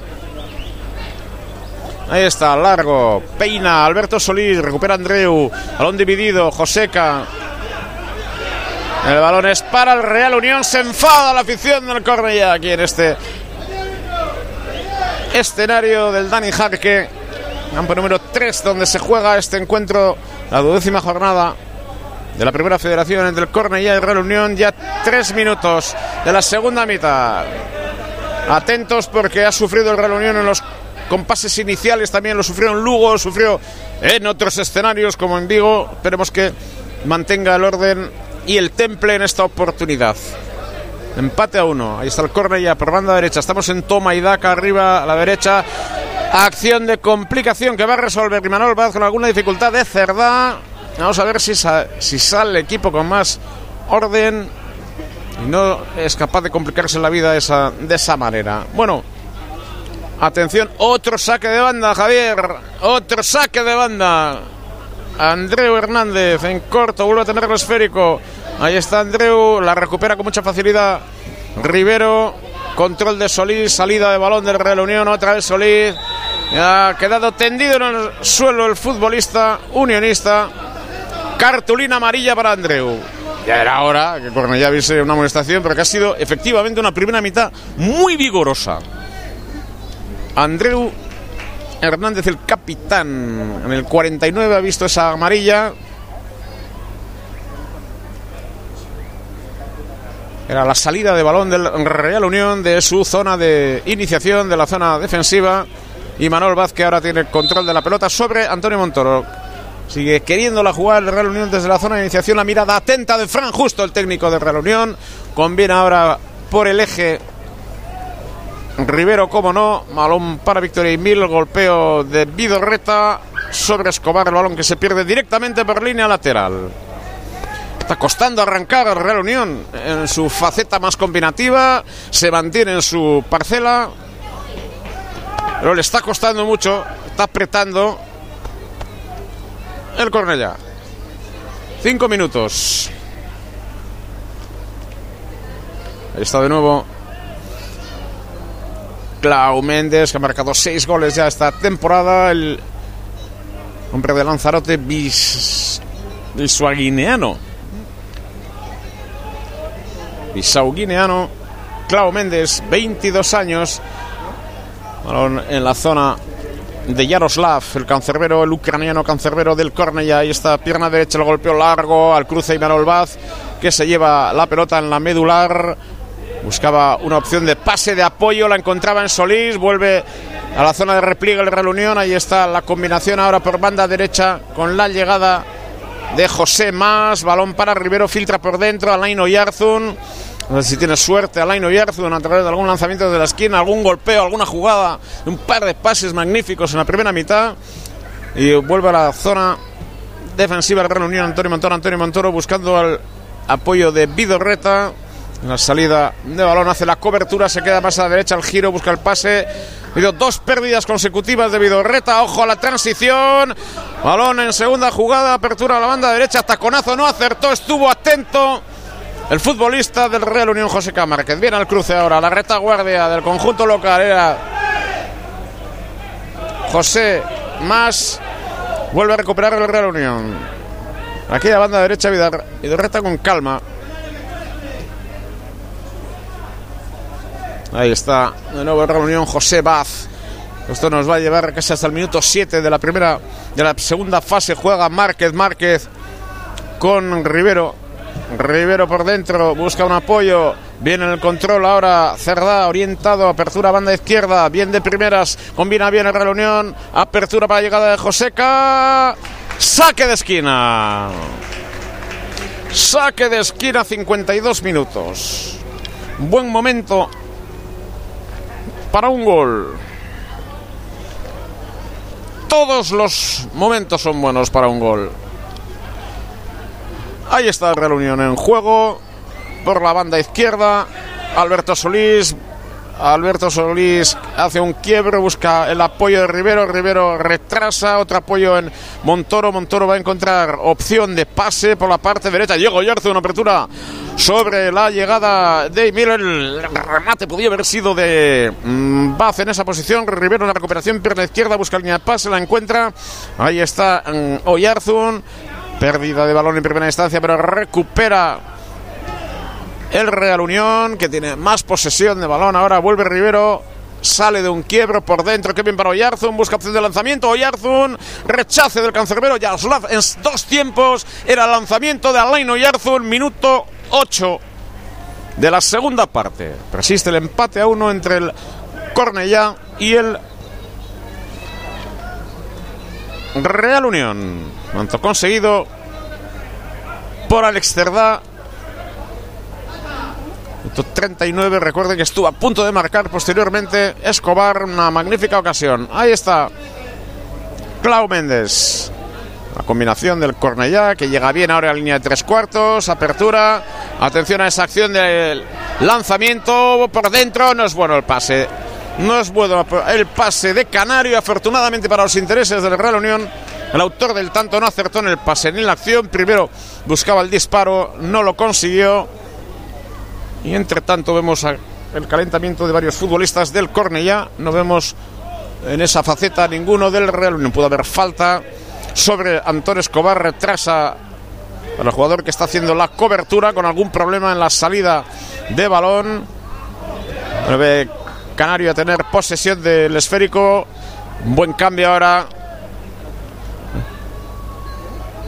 Ahí está, largo, peina, Alberto Solís, recupera Andreu, balón dividido, Joseca. El balón es para el Real Unión, se enfada la afición del Cornellá aquí en este escenario del Dani Jarque, campo número 3 donde se juega este encuentro, la duodécima jornada de la primera federación entre el Cornellá y Real Unión. Ya tres minutos de la segunda mitad. Atentos porque ha sufrido el Real Unión en los compases iniciales. También lo sufrió en Lugo, sufrió en otros escenarios como en Vigo. Esperemos que mantenga el orden y el temple en esta oportunidad. Empate a uno. Ahí está el Cornellá por banda derecha. Estamos en toma y daca arriba a la derecha. Acción de complicación que va a resolver Imanol Vaz con alguna dificultad de Cerdá. Vamos a ver si, si sale el equipo con más orden y no es capaz de complicarse la vida esa, de esa manera. Bueno, atención, otro saque de banda, Javier. Otro saque de banda. Andreu Hernández en corto, vuelve a tener esférico. Ahí está Andreu, la recupera con mucha facilidad. Rivero, control de Solís, salida de balón del Real Unión, otra vez Solís. Ha quedado tendido en el suelo el futbolista unionista. Cartulina amarilla para Andreu. Ya era hora que Cornellá viese una amonestación, pero que ha sido efectivamente una primera mitad muy vigorosa. Andreu Hernández, el capitán, en el 49 ha visto esa amarilla. Era la salida de balón del Real Unión de su zona de iniciación, de la zona defensiva. Y Manuel Vázquez ahora tiene control de la pelota sobre Antonio Montoro. Sigue queriéndola jugar el Real Unión desde la zona de iniciación. La mirada atenta de Fran Justo, el técnico del Real Unión. Conviene ahora por el eje Rivero, como no. Balón para Victoria y Mil. Golpeo de Vidorreta sobre Escobar. El balón que se pierde directamente por línea lateral. Está costando arrancar al Real Unión en su faceta más combinativa. Se mantiene en su parcela. Pero le está costando mucho. Está apretando el Cornellá. Cinco minutos. Ahí está de nuevo Clau Méndez, que ha marcado seis goles ya esta temporada. El hombre de Lanzarote, bis, bisuaguineano. Bisauguineano. Clau Méndez, 22 años. Balón en la zona de Yaroslav, el cancerbero, el ucraniano cancerbero del Cornella. Ahí está, pierna derecha, el golpeo largo al cruce y Manuel Vaz, que se lleva la pelota en la medular. Buscaba una opción de pase de apoyo, la encontraba en Solís, vuelve a la zona de repliegue el Real Unión. Ahí está la combinación ahora por banda derecha con la llegada de José Más. Balón para Rivero, filtra por dentro. Alain Oyarzun. No sé si tiene suerte Alain Oyarzun a través de algún lanzamiento de la esquina, algún golpeo, alguna jugada, un par de pases magníficos en la primera mitad. Y vuelve a la zona defensiva del Real Unión. Antonio Montoro, Antonio Montoro buscando el apoyo de Vidorreta. En la salida de balón hace la cobertura, se queda más a la derecha, el giro, busca el pase. Habido dos pérdidas consecutivas de Vidorreta. Ojo a la transición. Balón en segunda jugada, apertura a la banda derecha. Taconazo no acertó, estuvo atento. El futbolista del Real Unión José Márquez. Viene al cruce ahora. La retaguardia del conjunto local era José Más. Vuelve a recuperar el Real Unión. Aquí la banda derecha Vidorreta con calma. Ahí está de nuevo el Real Unión José Baz. Esto nos va a llevar casi hasta el minuto 7 de la primera, de la segunda fase. Juega Márquez, Márquez con Rivero. Rivero por dentro, busca un apoyo. Viene el control ahora. Cerdá orientado, apertura banda izquierda. Bien de primeras, combina bien el Real Unión. Apertura para llegada de Joseca. Saque de esquina. Saque de esquina, 52 minutos. Buen momento para un gol. Todos los momentos son buenos para un gol. Ahí está el Real en juego. Por la banda izquierda. Alberto Solís. Alberto Solís hace un quiebre, busca el apoyo de Rivero. Rivero retrasa, otro apoyo en Montoro. Montoro va a encontrar opción de pase por la parte derecha. Diego Yarzo, una apertura sobre la llegada de Miller. El remate podía haber sido de mm, Baz en esa posición. Rivero en la recuperación, pierna izquierda, busca línea de pase, la encuentra. Ahí está mm, Oyarzun. Pérdida de balón en primera instancia, pero recupera el Real Unión, que tiene más posesión de balón. Ahora vuelve Rivero. Sale de un quiebro por dentro. Qué bien para Oyarzun. Busca opción de lanzamiento. Oyarzun. Rechace del cancerbero. Yaroslav en dos tiempos. Era lanzamiento de Alain Oyarzun. Minuto 8 de la segunda parte. Persiste el empate a uno entre el Cornellá y el Real Unión. Manto conseguido por Alex Cerdá. 39, recuerden que estuvo a punto de marcar posteriormente Escobar, una magnífica ocasión. Ahí está Clau Méndez. La combinación del Cornellá que llega bien ahora a la línea de tres cuartos. Apertura. Atención a esa acción del lanzamiento por dentro. No es bueno el pase. No es bueno el pase de Canario. Afortunadamente para los intereses del Real Unión. El autor del tanto no acertó en el pase ni en la acción. Primero buscaba el disparo. No lo consiguió. Y entre tanto vemos el calentamiento de varios futbolistas del Cornellá. No vemos en esa faceta ninguno del Real Unión. Pudo haber falta sobre Antonio Escobar. Retrasa al jugador que está haciendo la cobertura con algún problema en la salida de balón. Canario a tener posesión del esférico. Un buen cambio ahora.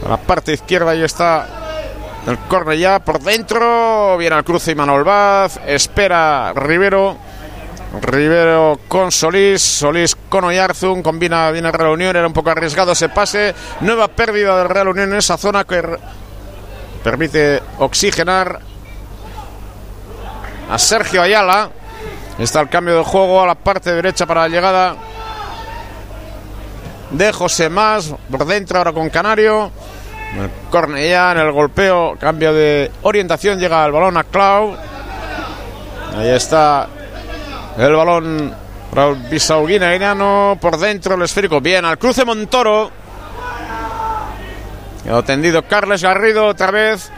La parte izquierda ahí está el córner ya por dentro. Viene al cruce y Manuel. Espera Rivero. Rivero con Solís. Solís con Oyarzun. Combina bien el Real Unión. Era un poco arriesgado ese pase. Nueva pérdida del Real Unión en esa zona que permite oxigenar a Sergio Ayala. Está el cambio de juego a la parte derecha para la llegada de José Más. Por dentro ahora con Canario. El Cornellá en el golpeo, cambio de orientación, llega el balón a Clau. Ahí está el balón para el Bisau guineano por dentro, el esférico. Bien, al cruce Montoro. Ha tendido Carles Garrido otra vez.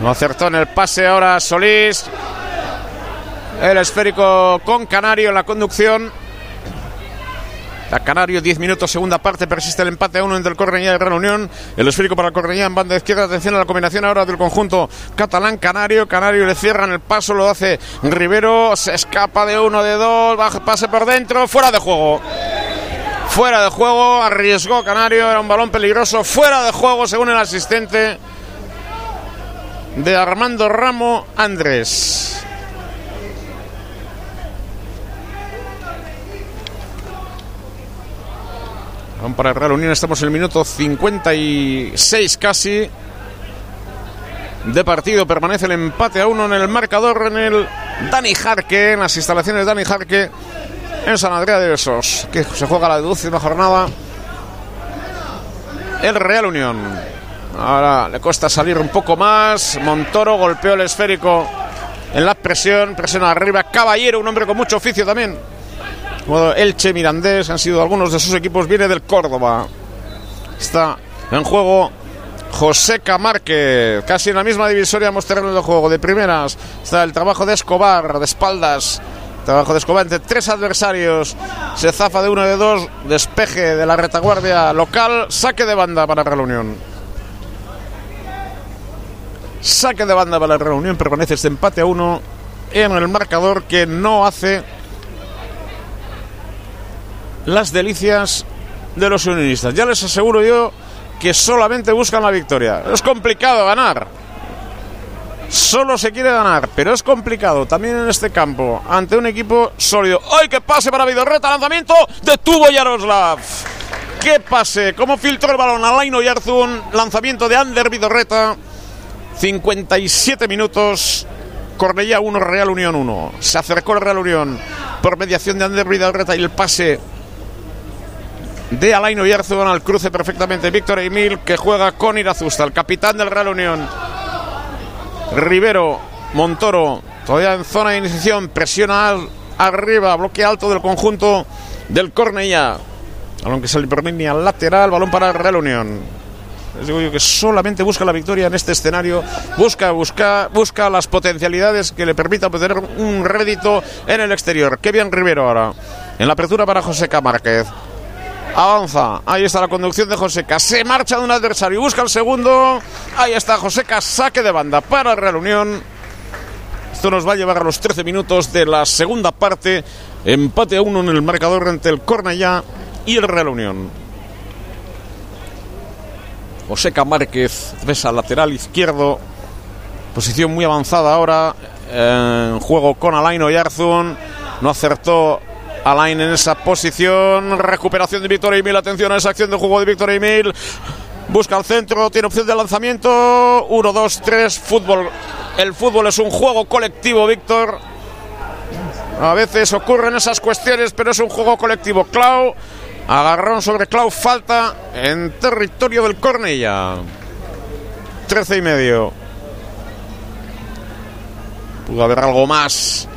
No acertó en el pase ahora Solís. El esférico con Canario en la conducción. La Canario, 10 minutos, segunda parte, persiste el empate a uno entre el Correña y el Real Unión. El esférico para el Correña en banda izquierda. Atención a la combinación ahora del conjunto catalán-canario. Canario le cierran el paso, lo hace Rivero. Se escapa de uno, de dos, baja, pase por dentro, fuera de juego. Fuera de juego, arriesgó Canario, era un balón peligroso. Fuera de juego, según el asistente de Armando Ramo Andrés. Para el Real Unión, estamos en el minuto 56 casi de partido. Permanece el empate a uno en el marcador en el Dani Jarque, en las instalaciones de Dani Jarque en San Andrea de Besos, que se juega la décima jornada. El Real Unión. Ahora le cuesta salir un poco más. Montoro golpeó el esférico en la presión, presión arriba. Caballero, un hombre con mucho oficio también Elche, Mirandés, han sido algunos de sus equipos, viene del Córdoba. Está en juego Joseca Márquez, casi en la misma divisoria hemos terreno de juego. De primeras está el trabajo de Escobar, de espaldas. Trabajo de Escobar entre tres adversarios. Se zafa de uno de dos. Despeje de la retaguardia local. Saque de banda para la reunión. Saque de banda para la reunión. Permanece este empate a uno en el marcador que no hace las delicias de los unionistas. Ya les aseguro yo que solamente buscan la victoria. Es complicado ganar. Solo se quiere ganar, pero es complicado también en este campo, ante un equipo sólido. ¡Ay, que pase para Vidorreta! Lanzamiento, detuvo Yaroslav. ¡Qué pase! ¿Cómo filtró el balón a Laino Yarzun? Lanzamiento de Ander Vidorreta. 57 minutos. Cornellá 1, Real Unión 1. Se acercó el Real Unión por mediación de Ander Vidorreta y el pase de Alain Oyarzún al cruce perfectamente Víctor Emil que juega con Irazusta, el capitán del Real Unión. Rivero, Montoro, todavía en zona de iniciación, presiona arriba, bloque alto del conjunto del Cornellá. Balón que sale por línea lateral, balón para el Real Unión. Les digo yo que solamente busca la victoria en este escenario, busca, busca, busca las potencialidades que le permitan obtener un rédito en el exterior. Qué bien Rivero ahora. En la apertura para José Márquez. Avanza. Ahí está la conducción de Joseca. Se marcha de un adversario. Busca el segundo. Ahí está Joseca. Saque de banda para Real Unión. Esto nos va a llevar a los 13 minutos de la segunda parte. Empate a uno en el marcador entre el Cornellá y el Real Unión. Joseca Márquez, defensa lateral izquierdo. Posición muy avanzada ahora. En juego con Alain Yarzun. No acertó Alain en esa posición. Recuperación de Víctor Emil. Atención a esa acción de juego de Víctor Emil. Busca el centro, tiene opción de lanzamiento. 1, 2, 3. Fútbol. El fútbol es un juego colectivo, Víctor. A veces ocurren esas cuestiones, pero es un juego colectivo. Clau. Agarrón sobre Clau. Falta en territorio del Cornella. 13 y medio. Pudo haber algo más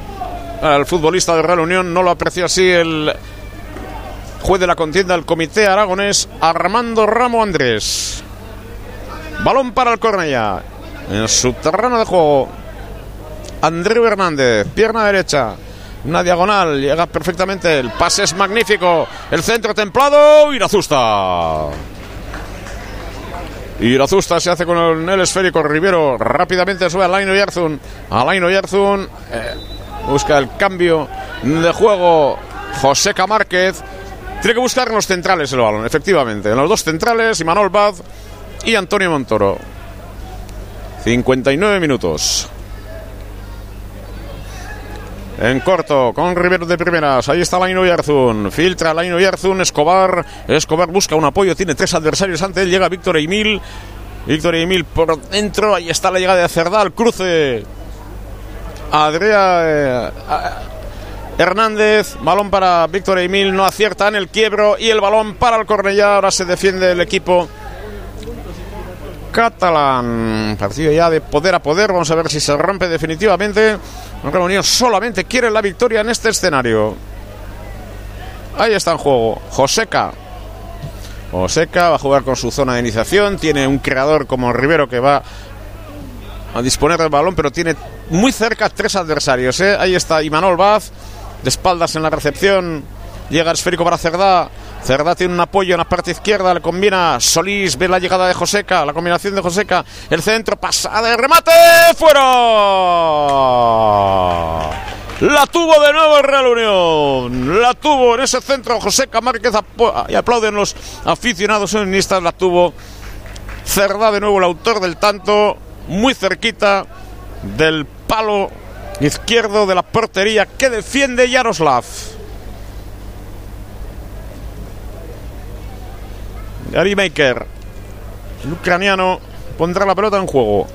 el futbolista de Real Unión. No lo apreció así el juez de la contienda del comité aragonés, Armando Ramo Andrés. Balón para el Cornella. En su terreno de juego. Andreu Hernández, pierna derecha. Una diagonal, llega perfectamente. El pase es magnífico. El centro templado. Irazusta. Irazusta se hace con el, esférico. Rivero rápidamente sube a Laino Yarzun. A Laino Yarzun. Eh, Busca el cambio de juego Joseca Márquez. Tiene que buscar en los centrales el balón, efectivamente. En los dos centrales, Imanol Baz y Antonio Montoro. 59 minutos. En corto, con Rivero de primeras. Ahí está Laino Yarzun. Filtra Laino Yarzun. Escobar. Escobar busca un apoyo. Tiene tres adversarios ante él. Llega Víctor Emil. Víctor Emil por dentro. Ahí está la llegada de Cerdal. Cruce Adrián eh, Hernández, balón para Víctor Emil, no acierta en el quiebro y el balón para el Cornellá, ahora se defiende el equipo catalán. Partido ya de poder a poder, vamos a ver si se rompe definitivamente. Unión solamente quiere la victoria en este escenario. Ahí está en juego, Joseca. Joseca va a jugar con su zona de iniciación, tiene un creador como Rivero que va a disponer del balón, pero tiene muy cerca tres adversarios. ¿eh? Ahí está Imanol Vaz, de espaldas en la recepción. Llega el esférico para Cerdá. Cerdá tiene un apoyo en la parte izquierda, le combina Solís, ve la llegada de Joseca, la combinación de Joseca, el centro, pasada de remate, fuera. La tuvo de nuevo el Real Unión. La tuvo en ese centro Joseca Márquez y aplauden los aficionados unionistas. La tuvo Cerdá de nuevo el autor del tanto, muy cerquita del palo izquierdo de la portería que defiende Yaroslav. Gary Maker, el ucraniano, pondrá la pelota en juego.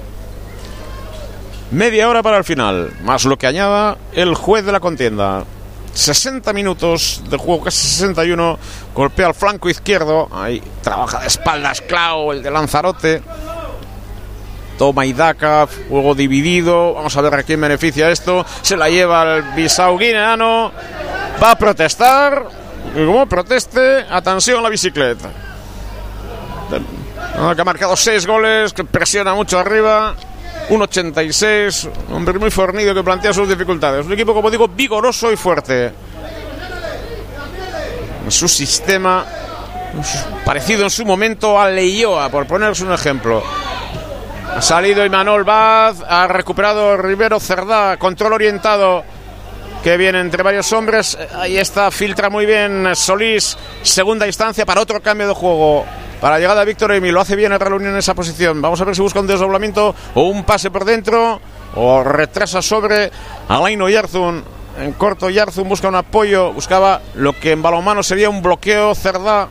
Media hora para el final, más lo que añada el juez de la contienda. 60 minutos de juego, casi 61. Golpea al flanco izquierdo. Ahí trabaja de espaldas Clau, el de Lanzarote. Toma Idaka, juego dividido. Vamos a ver a quién beneficia esto. Se la lleva el Bisau guineano. Va a protestar. Y como proteste, atención a la bicicleta. Ha marcado seis goles, que presiona mucho arriba. 1'86, un hombre muy fornido que plantea sus dificultades. Un equipo, como digo, vigoroso y fuerte. Su sistema, parecido en su momento a Leioa, por ponerse un ejemplo. Salido Imanol Baz, ha recuperado Rivero Cerdá, control orientado que viene entre varios hombres. Ahí está, filtra muy bien Solís, segunda instancia para otro cambio de juego. Para llegada de Víctor Emi, lo hace bien el Unión en esa posición. Vamos a ver si busca un desdoblamiento o un pase por dentro o retrasa sobre Alaino Yarzun. En corto, Yarzun busca un apoyo, buscaba lo que en balonmano sería un bloqueo. Cerdá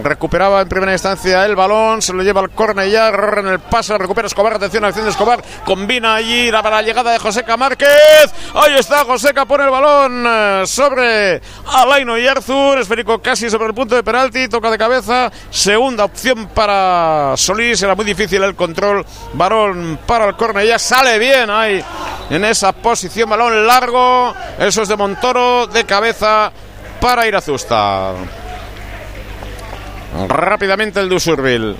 Recuperaba en primera instancia el balón, se lo lleva al córner ya, en el pase, recupera Escobar, atención, acción de Escobar, combina allí la, la llegada de Joseca Márquez. Ahí está, Joseca pone el balón eh, sobre Alaino y Arzur, esférico casi sobre el punto de penalti, toca de cabeza, segunda opción para Solís, era muy difícil el control, balón para el córner ya, sale bien ahí en esa posición, balón largo, eso es de Montoro, de cabeza para Irazusta. Rápidamente el de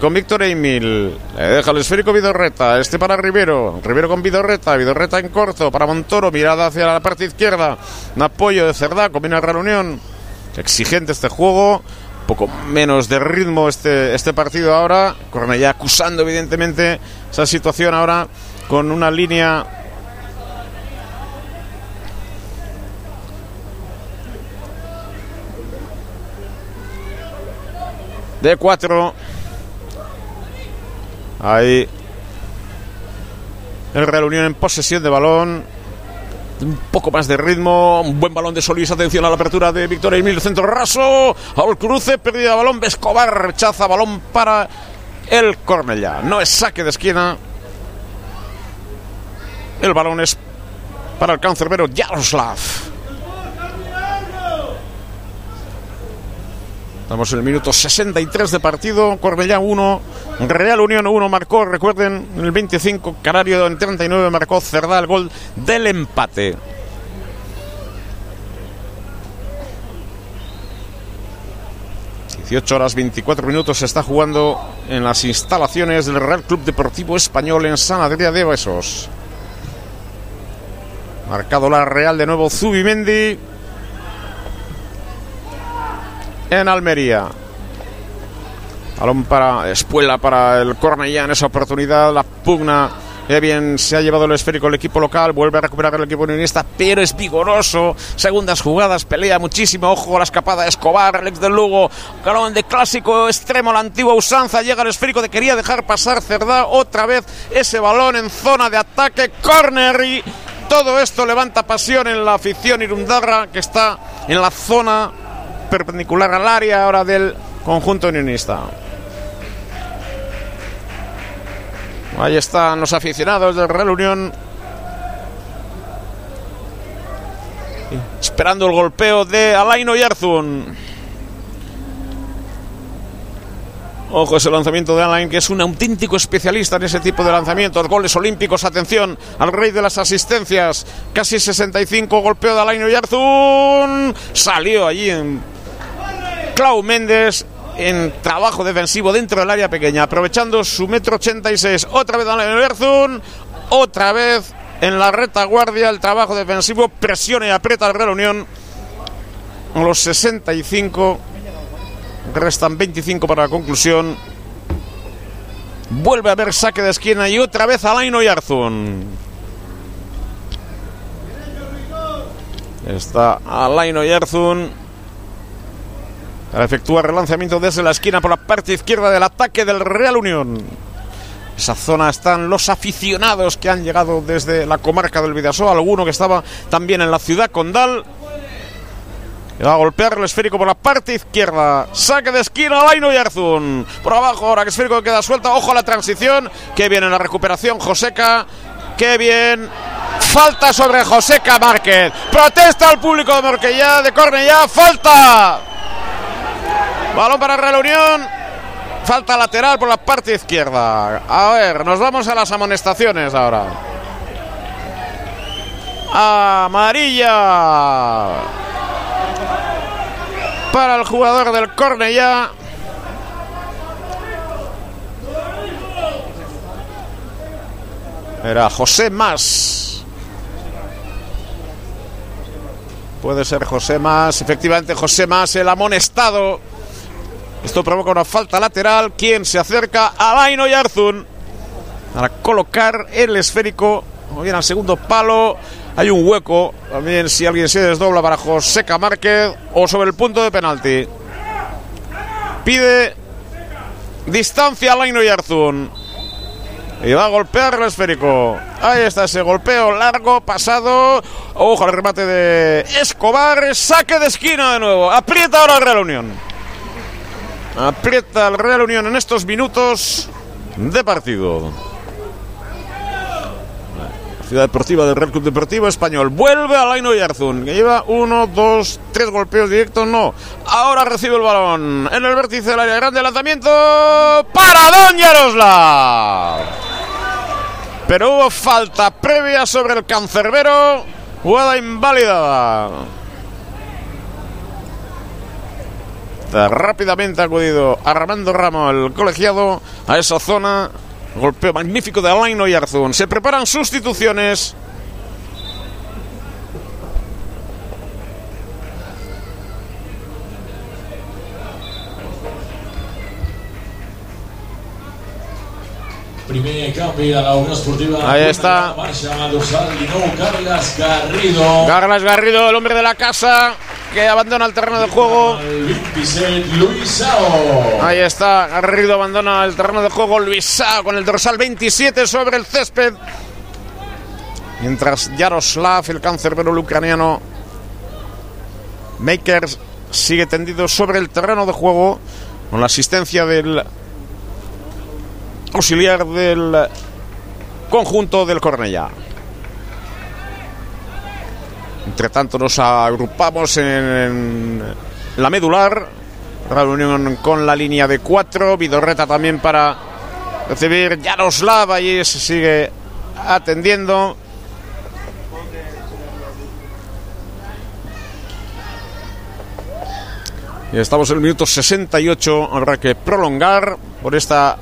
Con Víctor Emil. Le deja el esférico Vidorreta. Este para Rivero. Rivero con Vidorreta. Vidorreta en corto. Para Montoro. Mirada hacia la parte izquierda. Un apoyo de Cerdá. Combina Real. Exigente este juego. Poco menos de ritmo este, este partido ahora. ya acusando evidentemente esa situación ahora con una línea de 4. Ahí el Real Unión en posesión de balón. Un poco más de ritmo. Un buen balón de Solís. Atención a la apertura de Víctor Emil. Centro raso. Al cruce. Pérdida de balón. Escobar rechaza balón para el Cornellá. No es saque de esquina. El balón es para el cancerbero Jaroslav. Estamos en el minuto 63 de partido. Corbellá 1, Real Unión 1 marcó, recuerden, en el 25, Canario en 39 marcó Cerdá el gol del empate. ...18 horas 24 minutos se está jugando en las instalaciones del Real Club Deportivo Español en San Adrià de Besos. Marcado la Real de nuevo Zubimendi en Almería. Balón para Espuela para el Cornellá en esa oportunidad. La pugna. Eh, bien, se ha llevado el esférico el equipo local, vuelve a recuperar el equipo unionista, pero es vigoroso. Segundas jugadas, pelea muchísimo. Ojo a la escapada Escobar, Alex del Lugo. Balón de clásico extremo, la antigua usanza. Llega el esférico de quería dejar pasar Cerdá. Otra vez ese balón en zona de ataque. Corner y todo esto levanta pasión en la afición irundarra que está en la zona perpendicular al área ahora del conjunto unionista. Ahí están los aficionados del Real Unión. Esperando el golpeo de Alaino Yarzun. Ojo ese lanzamiento de Alain, que es un auténtico especialista en ese tipo de lanzamientos. Goles olímpicos, atención al rey de las asistencias. Casi 65, golpeo de Alain Yarzun. Salió allí en Clau Méndez en trabajo defensivo dentro del área pequeña, aprovechando su metro 86. Otra vez Alain Erzun, otra vez en la retaguardia. El trabajo defensivo presiona y aprieta al Real Unión. Los 65. Restan 25 para la conclusión. Vuelve a haber saque de esquina y otra vez Alaino Yarzun. Está Alaino. Para efectuar relanzamiento desde la esquina por la parte izquierda del ataque del Real Unión. Esa zona están los aficionados que han llegado desde la comarca del Vidasoa, alguno que estaba también en la ciudad condal. Y va a golpear el esférico por la parte izquierda. Saque de esquina, Laino Yarzun. Por abajo, ahora que el esférico queda suelta. Ojo a la transición. Qué bien en la recuperación, Joseca. Qué bien. Falta sobre Joseca Márquez. Protesta al público de Morquella, de Cornellá. Falta. Balón para Real Unión. Falta lateral por la parte izquierda. A ver, nos vamos a las amonestaciones ahora. Amarilla. Para el jugador del Cornellá. Era José Más. Puede ser José Más. Efectivamente, José Más, el amonestado. Esto provoca una falta lateral. ¿Quién se acerca? Alaino Yarzun. Para colocar el esférico. Muy bien al segundo palo. Hay un hueco. También si alguien se desdobla para José Márquez. O sobre el punto de penalti. Pide distancia Alaino Yarzun. Y va a golpear el esférico. Ahí está ese golpeo largo, pasado. Ojo al remate de Escobar. Saque de esquina de nuevo. Aprieta ahora el Real Unión. Aprieta el Real Unión en estos minutos de partido. Ciudad Deportiva del Real Club Deportivo Español. Vuelve a Laino Yarzun, que lleva uno, dos, tres golpeos directos. No. Ahora recibe el balón en el vértice del área grande. Lanzamiento para Don Yaroslav. Pero hubo falta previa sobre el cancerbero. Jugada invalidada. Rápidamente ha acudido Armando Ramos, el colegiado, a esa zona. Golpeo magnífico de Alain Oyarzún. Se preparan sustituciones. Primer cambio a la Unión Esportiva. Ahí está. Marxa dorsal 19, Carles Garrido. Carles Garrido, el hombre de la casa, que abandona el terreno de juego. El 27, Luis Sao. Ahí está, Garrido abandona el terreno de juego. Luisa con el dorsal 27 sobre el césped. Mientras Yaroslav, el cancerbero ucraniano, Makers sigue tendido sobre el terreno de juego con la asistencia del auxiliar del conjunto del Cornellá. Entre tanto nos agrupamos en la medular. Reunión con la línea de cuatro. Vidorreta también para recibir Yaroslav. Allí se sigue atendiendo. Y estamos en el minuto 68. Habrá que prolongar por esta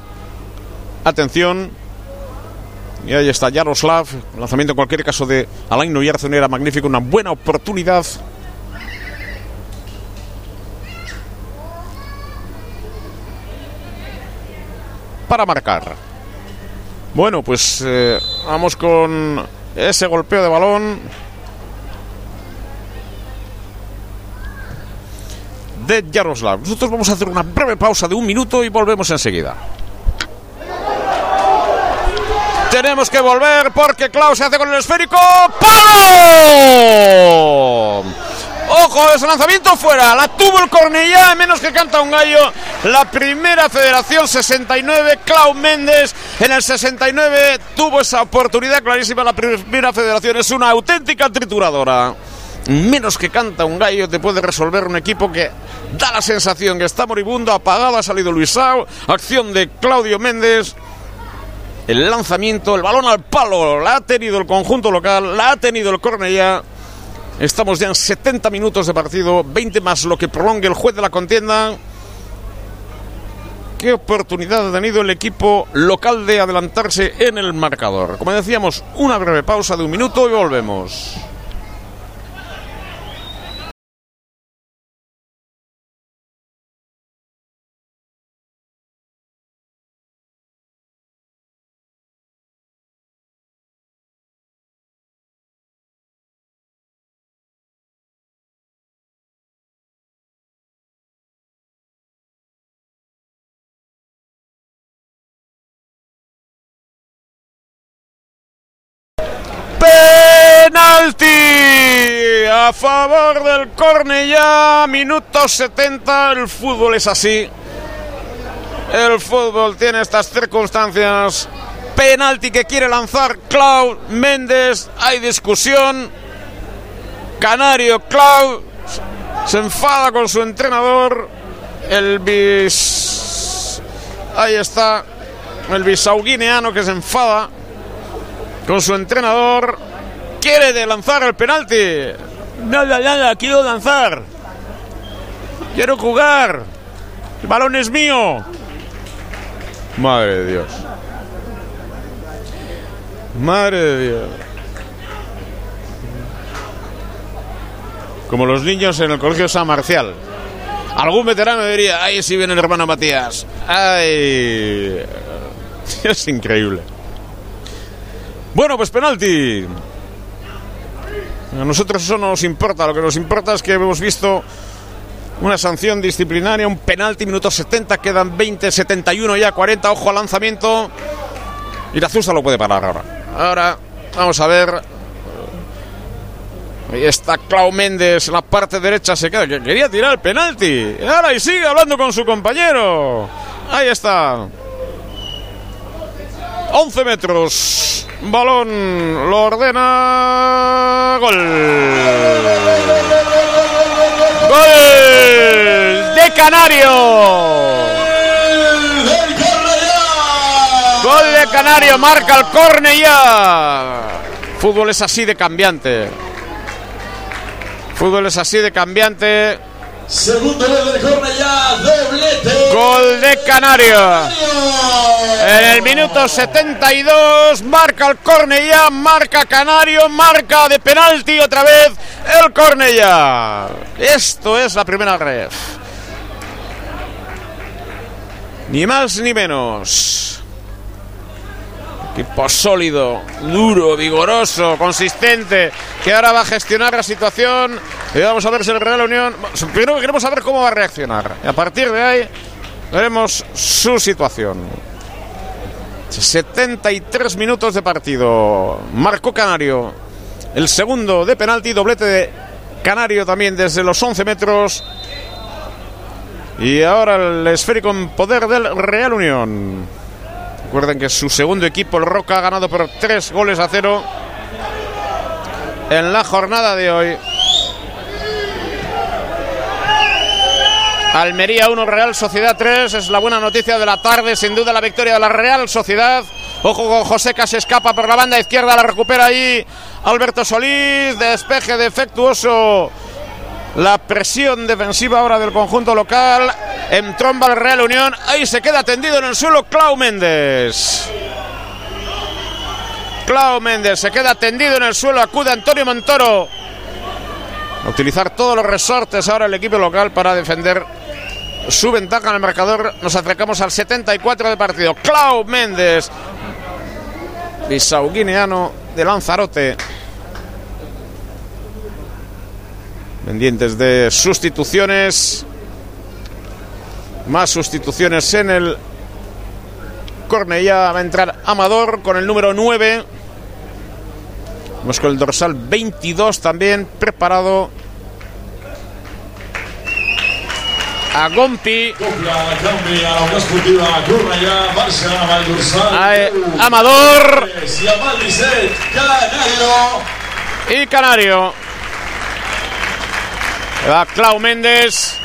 atención. Y ahí está Yaroslav. Lanzamiento en cualquier caso de Alain Noyarzun magnífico. Una buena oportunidad. Para marcar. Bueno, pues eh, vamos con ese golpeo de balón. De Yaroslav. Nosotros vamos a hacer una breve pausa de un minuto y volvemos enseguida. Tenemos que volver porque Klaus se hace con el esférico. ¡Palo! Ojo, ese lanzamiento fuera. La tuvo el Cornellá, menos que canta un gallo. La primera federación 69, Clau Méndez. En el 69 tuvo esa oportunidad clarísima. La primera federación es una auténtica trituradora. Menos que canta un gallo te puede resolver un equipo que da la sensación que está moribundo, apagado. Ha salido Luisao. Acción de Claudio Méndez el lanzamiento, el balón al palo, la ha tenido el conjunto local, la ha tenido el Cornellá. Estamos ya en 70 minutos de partido, 20 más lo que prolongue el juez de la contienda. qué oportunidad ha tenido el equipo local de adelantarse en el marcador. Como decíamos, una breve pausa de un minuto y volvemos. Penalti a favor del Cornellá, minuto 70, el fútbol es así. El fútbol tiene estas circunstancias. Penalti que quiere lanzar Clau Méndez, hay discusión. Canario Clau se enfada con su entrenador. El bis. Ahí está. El bisauguineano que se enfada con su entrenador quiere de lanzar el penalti. Nada, nada, quiero lanzar. Quiero jugar. El balón es mío. Madre de Dios. Madre de Dios. Como los niños en el colegio San Marcial. Algún veterano diría, ay, si viene el hermano Matías. Ay. [LAUGHS] Es increíble. Bueno, pues penalti. A nosotros eso no nos importa, lo que nos importa es que hemos visto una sanción disciplinaria, un penalti, minuto 70, quedan 20, 71 ya, 40, ojo al lanzamiento. Y la Zusa lo puede parar ahora. Ahora, vamos a ver. Ahí está Clau Méndez en la parte derecha, se queda, que quería tirar el penalti. Ahora y sigue hablando con su compañero. Ahí está. 11 metros. Balón lo ordena. Gol. Gol de Canario. Gol de Canario. Marca el Cornellá. Fútbol es así de cambiante. Fútbol es así de cambiante. Segundo gol del Cornellá, doblete. Gol de Canario. En el minuto 72 marca el Cornellá, marca Canario, marca de penalti otra vez el Cornellá. Esto es la primera red. Ni más ni menos. Equipo sólido, duro, vigoroso, consistente, que ahora va a gestionar la situación. Y vamos a ver si el Real Unión. Primero queremos saber cómo va a reaccionar. Y a partir de ahí veremos su situación. 73 minutos de partido. Marcó Canario. El segundo de penalti, doblete de Canario también desde los 11 metros. Y ahora el esférico en poder del Real Unión. Recuerden que su segundo equipo, el Roca, ha ganado por 3 goles a 0 en la jornada de hoy. Almería 1, Real Sociedad 3. Es la buena noticia de la tarde, sin duda la victoria de la Real Sociedad. Ojo con Joseca, se escapa por la banda izquierda, la recupera ahí Alberto Solís. Despeje defectuoso. La presión defensiva ahora del conjunto local. En tromba el Real Unión. Ahí se queda tendido en el suelo Clau Méndez. Clau Méndez se queda tendido en el suelo. Acude Antonio Montoro. A utilizar todos los resortes ahora el equipo local para defender su ventaja en el marcador. Nos acercamos al 74 de partido. Clau Méndez. Bisau guineano de Lanzarote. Pendientes de sustituciones. Más sustituciones en el Cornellá. Va a entrar Amador con el número 9. Vamos con el dorsal 22 también preparado. A Gompi. A Amador. Y Canario. Va Clau Méndez.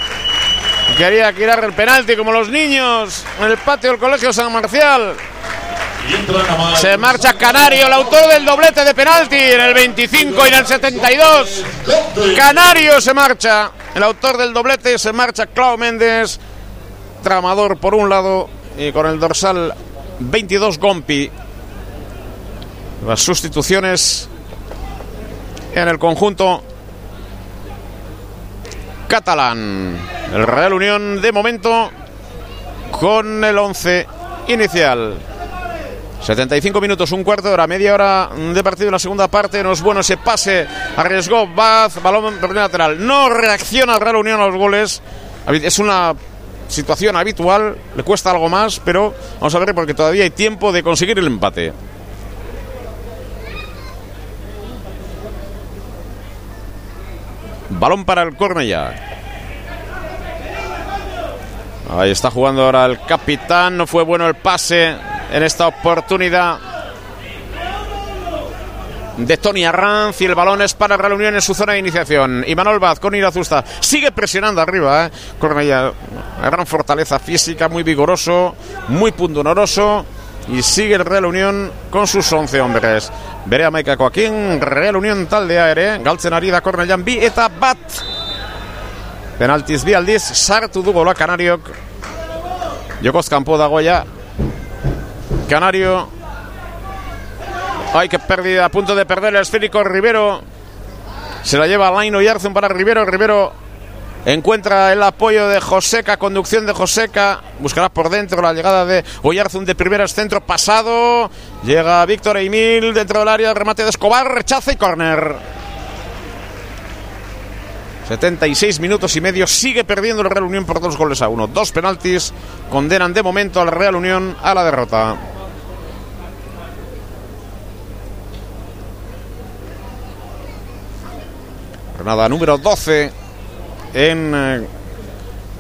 Quería tirar el penalti como los niños en el patio del Colegio San Marcial. Se marcha Canario, el autor del doblete de penalti en el 25 y en el 72. Canario se marcha. El autor del doblete se marcha Clau Méndez. tramador por un lado y con el dorsal 22 Gompi. Las sustituciones en el conjunto catalán. El Real Unión de momento con el 11 inicial. 75 minutos, un cuarto de hora, media hora de partido en la segunda parte. No es bueno ese pase. Arriesgó Baz, balón lateral. No reacciona el Real Unión a los goles. Es una situación habitual, le cuesta algo más, pero vamos a ver porque todavía hay tiempo de conseguir el empate. Balón para el Cornellá. Ahí está jugando ahora el capitán. No fue bueno el pase en esta oportunidad de Tony Arranz y el balón es para Real Unión en su zona de iniciación. Y Manuel Vaz con Irazusta sigue presionando arriba. ¿eh? Gran fortaleza física, muy vigoroso, muy pundonoroso. Y sigue el Real Unión con sus 11 hombres. Berea Maika Joaquín, Real Unión taldear, ere, galtzen ari da Kornellan bi eta bat. Penaltiz bi aldiz, sartu du gola Kanariok. Jokoz kanpo dago ya. Canario. Ay, qué pérdida, a punto de perder el esférico Rivero. Se la lleva Laino Yarzun para Rivero. Rivero Encuentra el apoyo de Joseca, conducción de Joseca. Buscará por dentro la llegada de Oyarzun de primeras, centro pasado. Llega Víctor Emil dentro del área, remate de Escobar, rechaza y córner. 76 minutos y medio. Sigue perdiendo el Real Unión por dos goles a uno. Dos penaltis condenan de momento al Real Unión a la derrota. Jornada número 12 en eh,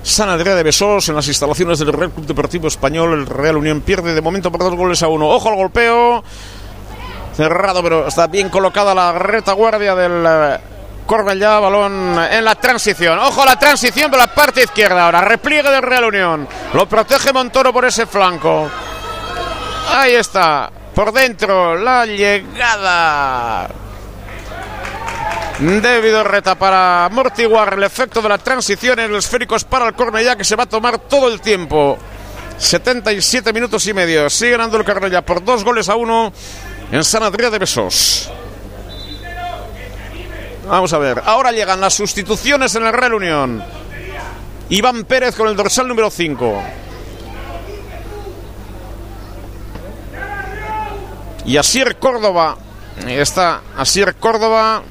San Andrea de Besós, en las instalaciones del Real Club Deportivo Español. El Real Unión pierde de momento por dos goles a uno. Ojo al golpeo. Cerrado, pero está bien colocada la retaguardia del eh, ya balón en la transición. Ojo a la transición por la parte izquierda ahora. Repliegue del Real Unión. Lo protege Montoro por ese flanco. Ahí está. Por dentro la llegada Debido reta para amortiguar el efecto de la transición en el esférico es para el Cornellá que se va a tomar todo el tiempo. 77 minutos y medio. Sigue ganando el Cornellá por dos goles a uno en San Adrián de Besos. Vamos a ver. Ahora llegan las sustituciones en el Real Unión. Iván Pérez con el dorsal número 5. Y Asier Córdoba. Está Asier Córdoba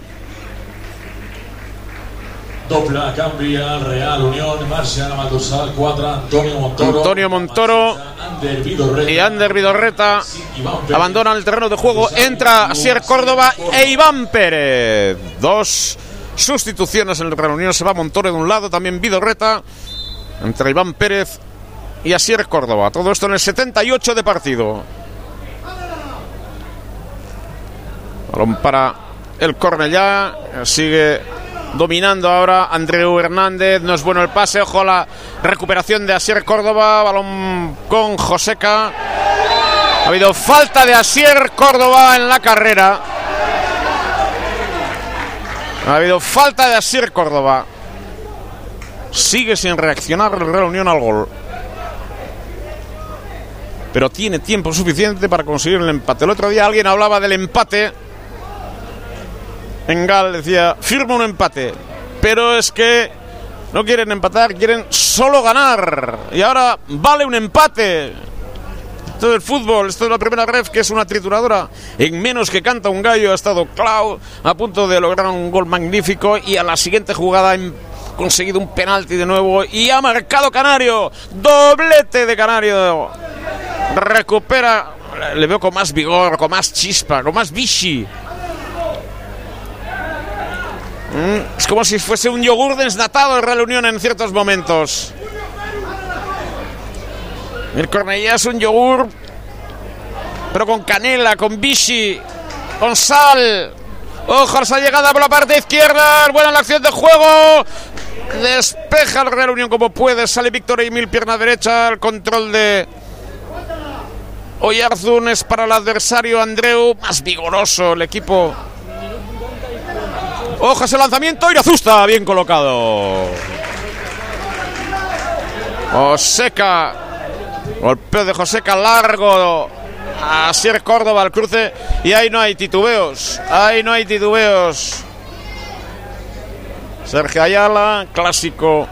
Cambia, Real Unión, Marcial Maldosal, Cuadra, Antonio Montoro. Antonio Montoro y Ander Vidorreta abandonan el terreno de juego. Entra Sier Córdoba e Iván Pérez. Dos sustituciones en el Real Unión. Se va Montoro de un lado, también Vidorreta. Entre Iván Pérez y Asier Córdoba. Todo esto en el 78 de partido. Balón para el Cornellá. Sigue Dominando ahora Andreu Hernández. No es bueno el pase. Ojo a la recuperación de Asier Córdoba. Balón con Joseca. Ha habido falta de Asier Córdoba en la carrera. Ha habido falta de Asier Córdoba. Sigue sin reaccionar el Real al gol. Pero tiene tiempo suficiente para conseguir el empate. El otro día alguien hablaba del empate en Gal decía, firma un empate. Pero es que no quieren empatar, quieren solo ganar. Y ahora vale un empate. Todo el fútbol, esto es la primera ref que es una trituradora. En menos que canta un gallo ha estado Clau a punto de lograr un gol magnífico y a la siguiente jugada ha conseguido un penalti de nuevo y ha marcado Canario. Doblete de Canario. Recupera, le veo con más vigor, con más chispa, con más bichi Mm, es como si fuese un yogur desnatado de Real Unión en ciertos momentos. El Cornellá es un yogur, pero con canela, con bichi, con sal. Ojo a esa llegada por la parte izquierda. Buena la acción de juego. Despeja el Real Unión como puede. Sale Víctor Emil, pierna derecha. El control de Oyarzún es para el adversario Andreu. Más vigoroso el equipo Ojo ese lanzamiento Irazusta, bien colocado. Joseca. Golpeo de Joseca largo. A Sier Córdoba al cruce. Y ahí no hay titubeos. Ahí no hay titubeos. Sergio Ayala, clásico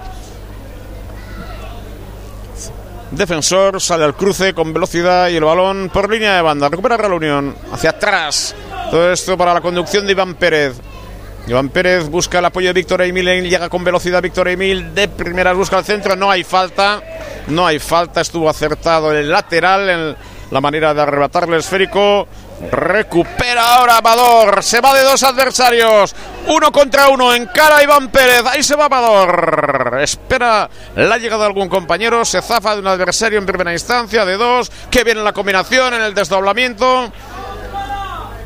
defensor, sale al cruce con velocidad y el balón por línea de banda. Recupera la Unión hacia atrás. Todo esto para la conducción de Iván Pérez. Iván Pérez busca el apoyo de Víctor Emil, llega con velocidad Víctor Emil, de primeras busca el centro, no hay falta, no hay falta, estuvo acertado el lateral en la manera de arrebatarle el esférico. Recupera ahora Amador. Se va de dos adversarios. Uno contra uno. Encara Iván Pérez. Ahí se va Amador. Espera la llegada de algún compañero. Se zafa de un adversario en primera instancia. De dos. Que viene la combinación en el desdoblamiento.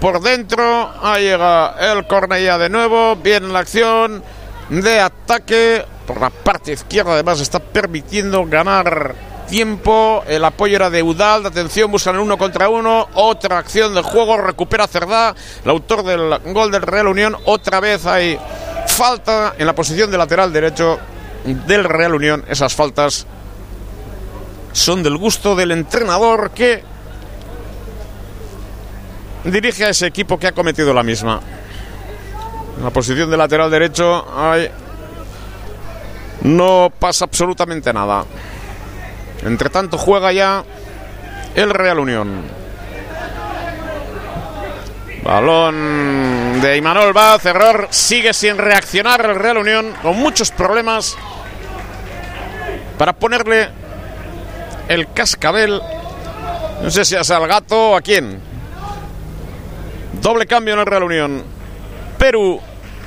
Por dentro. Ahí llega el Cornella de nuevo. Viene la acción de ataque. Por la parte izquierda además está permitiendo ganar tiempo. El apoyo era de Udal. Atención, buscan el uno contra uno. Otra acción de juego. Recupera Cerdá, el autor del gol del Real Unión. Otra vez hay falta en la posición de lateral derecho del Real Unión. Esas faltas son del gusto del entrenador que dirige a ese equipo que ha cometido la misma. En la posición de lateral derecho hay... no pasa absolutamente nada. Entre tanto juega ya el Real Unión. Balón de Imanol Baz, error, sigue sin reaccionar el Real Unión, con muchos problemas para ponerle el cascabel, no sé si es al gato o a quién. Doble cambio en el Real Unión. Perú,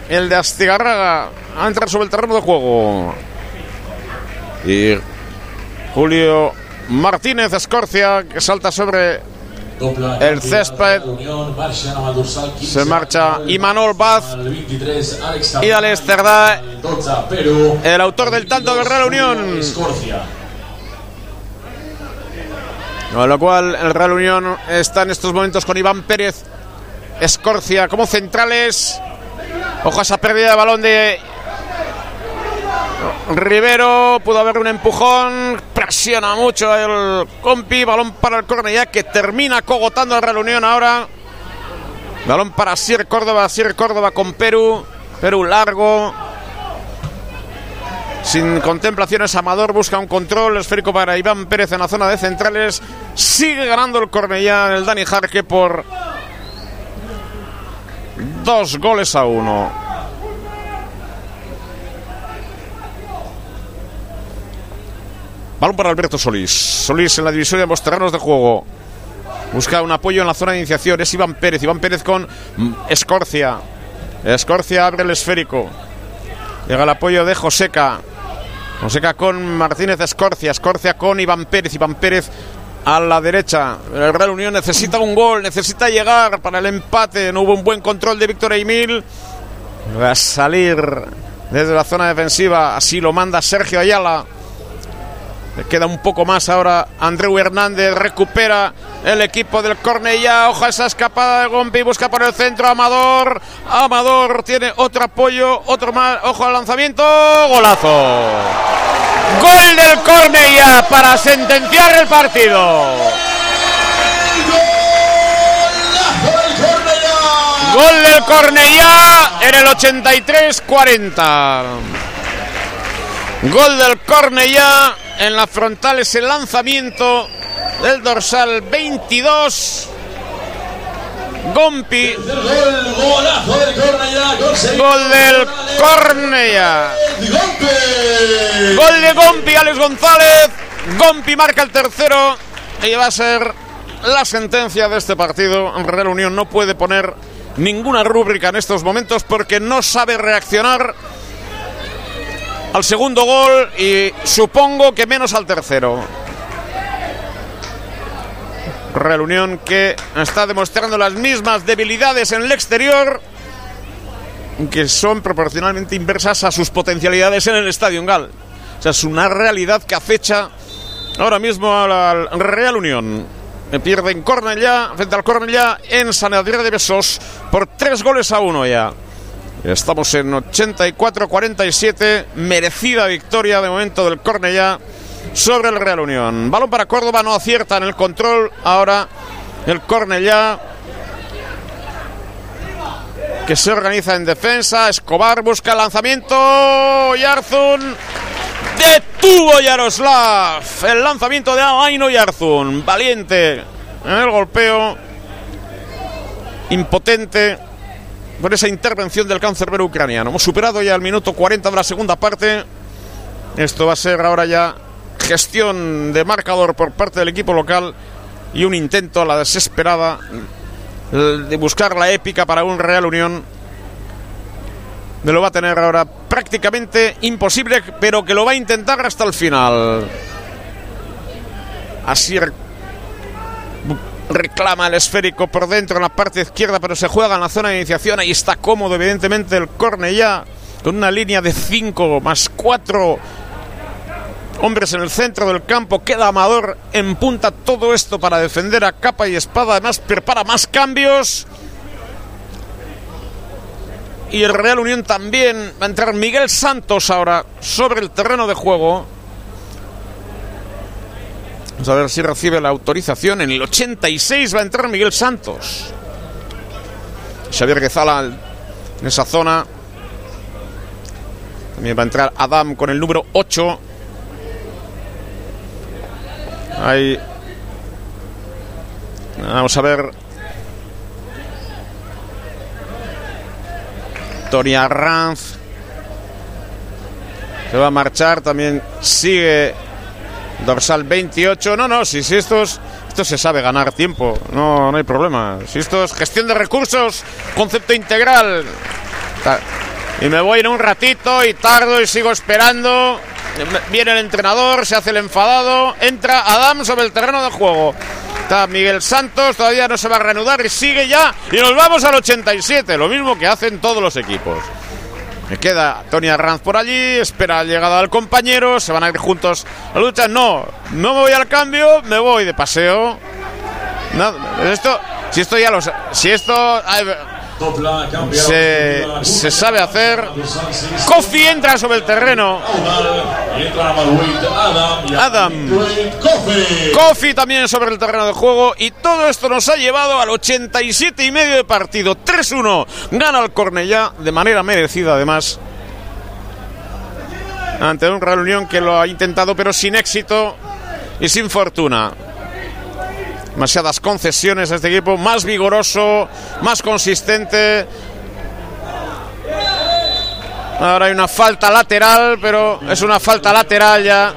el de Astigarraga, a entrar sobre el terreno de juego. Y Julio Martínez Escorcia que salta sobre el césped. Se marcha Imanol Baz y Alex Cerdá, el autor del tanto del Real Unión. Con lo cual el Real Unión está en estos momentos con Iván Pérez Escorcia como centrales. Ojo a esa pérdida de balón de Rivero pudo haber un empujón, presiona mucho el compi, balón para el Cornellá que termina cogotando la reunión ahora. Balón para Sir Córdoba, Sir Córdoba con Perú, Perú largo. Sin contemplaciones, Amador busca un control esférico para Iván Pérez en la zona de centrales. Sigue ganando el Cornellá, el Dani Jarque por dos goles a uno. Balón para Alberto Solís. Solís en la división de los terrenos de juego. Busca un apoyo en la zona de iniciación. Es Iván Pérez. Iván Pérez con Escorcia. Escorcia abre el esférico. Llega el apoyo de Joseca. Joseca con Martínez Escorcia. Escorcia con Iván Pérez. Iván Pérez a la derecha. El Real Unión necesita un gol. Necesita llegar para el empate. No hubo un buen control de Víctor Emil. Va a salir desde la zona defensiva. Así lo manda Sergio Ayala. Le queda un poco más ahora. Andreu Hernández recupera el equipo del Cornellá. Ojo a esa escapada de Gompi. Busca por el centro Amador. Amador tiene otro apoyo. Otro más. Ojo al lanzamiento. Golazo. Gol del Cornellá para sentenciar el partido. Gol del Cornellá en el 83-40. Gol del Cornellá en la frontal ese lanzamiento del dorsal 22. Gompi. Gol del Cornella. Gol de Gompi, Alex González. Gompi marca el tercero. Y va a ser la sentencia de este partido. Real Unión no puede poner ninguna rúbrica en estos momentos porque no sabe reaccionar al segundo gol y supongo que menos al tercero. Real Unión que está demostrando las mismas debilidades en el exterior que son proporcionalmente inversas a sus potencialidades en el Estadio Gal. Es una realidad que acecha ahora mismo al Real Unión. Pierde en Cornellá, frente al Cornellá en San Adrián de Besos por tres goles a uno ya. Estamos en 84-47, merecida victoria de momento del Cornellá sobre el Real Unión. Balón para Córdoba, no acierta en el control. Ahora el Cornellá que se organiza en defensa. Escobar busca el lanzamiento. Yarzun detuvo Yaroslav. El lanzamiento de Alaino Yarzun. Valiente en el golpeo. Impotente por esa intervención del cancerbero ucraniano. Hemos superado ya el minuto 40 de la segunda parte. Esto va a ser ahora ya gestión de marcador por parte del equipo local y un intento a la desesperada de buscar la épica para un Real Unión. Me lo va a tener ahora prácticamente imposible, pero que lo va a intentar hasta el final. Así reclama el esférico por dentro en la parte izquierda, pero se juega en la zona de iniciación. Ahí está cómodo, evidentemente, el ya con una línea de 5 más 4 hombres en el centro del campo. Queda Amador en punta todo esto para defender a capa y espada. Además, prepara más cambios. Y el Real Unión también va a entrar Miguel Santos ahora sobre el terreno de juego. Vamos a ver si recibe la autorización. En el 86 va a entrar Miguel Santos. Xavier Guezala en esa zona. También va a entrar Adam con el número 8. Ahí. Vamos a ver. Tony Arranz. Se va a marchar. También sigue dorsal 28. No, no, si, si esto, esto se sabe ganar tiempo. No, no hay problema. Si esto es gestión de recursos, concepto integral. Y me voy en un ratito y tardo y sigo esperando. Viene el entrenador, se hace el enfadado, entra Adam sobre el terreno de juego. Está Miguel Santos, todavía no se va a reanudar y sigue ya. Y nos vamos al 87, lo mismo que hacen todos los equipos. Me queda Tony Arranz por allí, espera la llegada del compañero, se van a ir juntos a la lucha. No, no me voy al cambio, me voy de paseo. esto, si esto ya lo si esto se, se, sabe hacer. Kofi entra sobre el terreno. Adam. Kofi también sobre el terreno de juego. Y todo esto nos ha llevado al 87 y medio de partido. 3-1. Gana el Cornellá de manera merecida, además. Ante un Real Unión que lo ha intentado, pero sin éxito y sin fortuna demasiadas concesiones a este equipo, más vigoroso, más consistente. Ahora hay una falta lateral, pero es una falta lateral ya.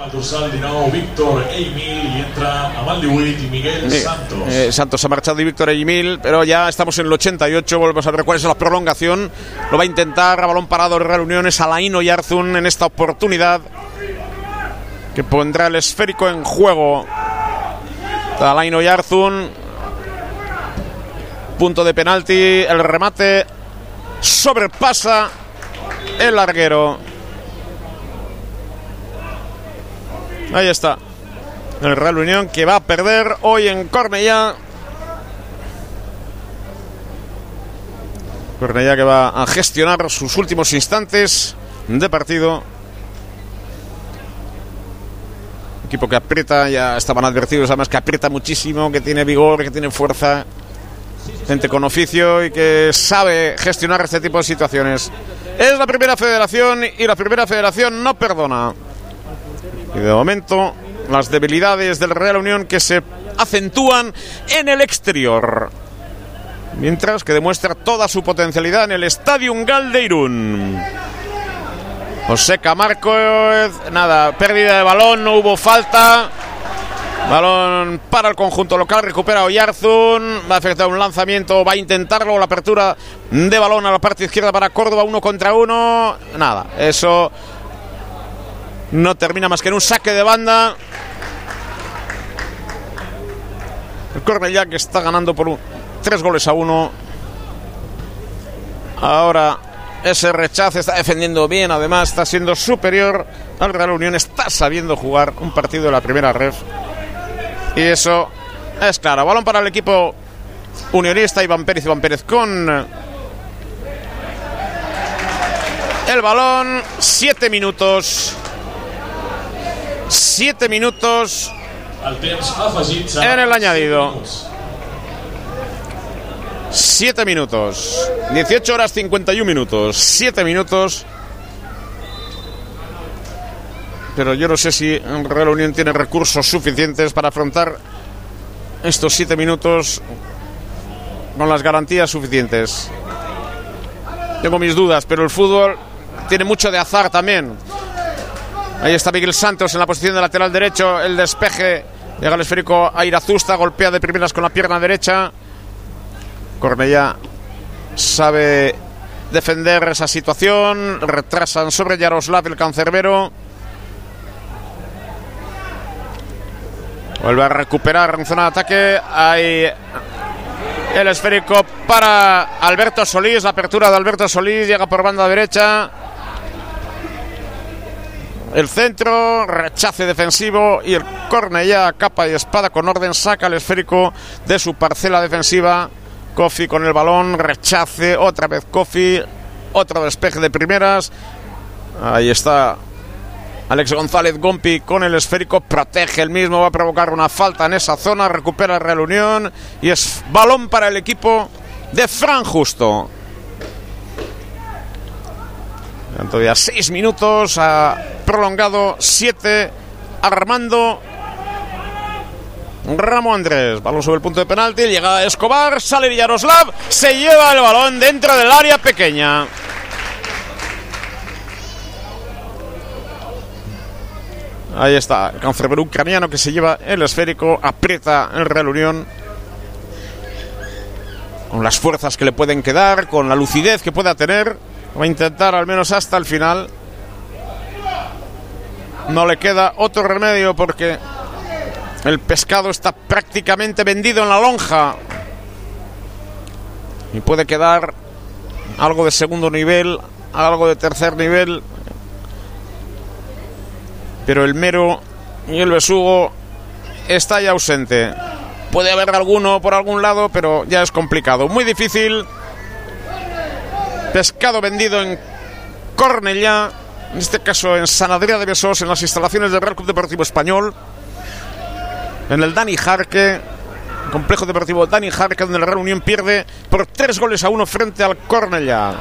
Eh, Santos ha marchado y Víctor Emil, pero ya estamos en el 88. Volvemos a ver cuál es la prolongación. Lo va a intentar a balón parado el Real Unión. Es Alaino Yarzun en esta oportunidad que pondrá el esférico en juego. Alaino Yarzun. Punto de penalti. El remate sobrepasa el larguero. Ahí está. El Real Unión que va a perder hoy en Cornellá. Cornellá que va a gestionar sus últimos instantes de partido. Equipo que aprieta, ya estaban advertidos además que aprieta muchísimo, que tiene vigor, que tiene fuerza, gente con oficio y que sabe gestionar este tipo de situaciones. Es la primera federación y la primera federación no perdona. Y de momento las debilidades del Real Unión que se acentúan en el exterior. Mientras que demuestra toda su potencialidad en el Estadio Galdeirún. José Camarco, nada, pérdida de balón, no hubo falta. Balón para el conjunto local, recupera Oyarzun, va a efectuar un lanzamiento, va a intentarlo, la apertura de balón a la parte izquierda para Córdoba, uno contra uno. Nada, eso no termina más que en un saque de banda. El ya que está ganando por un, tres goles a uno. Ahora ese rechazo, está defendiendo bien, además está siendo superior al Real Unión, está sabiendo jugar un partido de la primera ref. Y eso es claro. Balón para el equipo unionista, Iván Pérez, Iván Pérez con el balón, siete minutos. 7 minutos En el añadido. Cinc minuts. 7 minutos. 18 horas 51 minutos. 7 minutos. Pero yo no sé si Real Unión tiene recursos suficientes para afrontar estos 7 minutos con las garantías suficientes. Tengo mis dudas, pero el fútbol tiene mucho de azar también. Ahí está Miguel Santos en la posición de lateral derecho. El despeje. Llega el esférico a. Golpea de primeras con la pierna derecha. Cornellá sabe defender esa situación. Retrasan sobre Yaroslav el cancerbero. Vuelve a recuperar en zona de ataque. Hay el esférico para Alberto Solís. La apertura de Alberto Solís llega por banda derecha. El centro, rechace defensivo y el Cornellá, capa y espada con orden, saca el esférico de su parcela defensiva. Kofi con el balón, rechace, otra vez Kofi, otro despeje de primeras. Ahí está Alex González Gompi con el esférico, protege el mismo, va a provocar una falta en esa zona, recupera Real Unión y es balón para el equipo de Fran Justo. Todavía seis minutos, ha prolongado siete. Armando Ramo Andrés, balón sobre el punto de penalti, llega Escobar, sale Yaroslav, se lleva el balón dentro del área pequeña. Ahí está, el cancerbero ucraniano que se lleva el esférico, aprieta el Real Unión con las fuerzas que le pueden quedar, con la lucidez que pueda tener. Va a intentar al menos hasta el final. No le queda otro remedio porque el pescado está prácticamente vendido en la lonja. Y puede quedar algo de segundo nivel, algo de tercer nivel. Pero el mero y el besugo está ya ausente. Puede haber alguno por algún lado, pero ya es complicado. Muy difícil. Pescado vendido en Cornellá, en este caso en San Adrià de Besós, en las instalaciones del Real Club Deportivo Español. En el Dani Jarque, complejo deportivo Dani Jarque, donde el Real Unión pierde por tres goles a uno frente al Cornellá.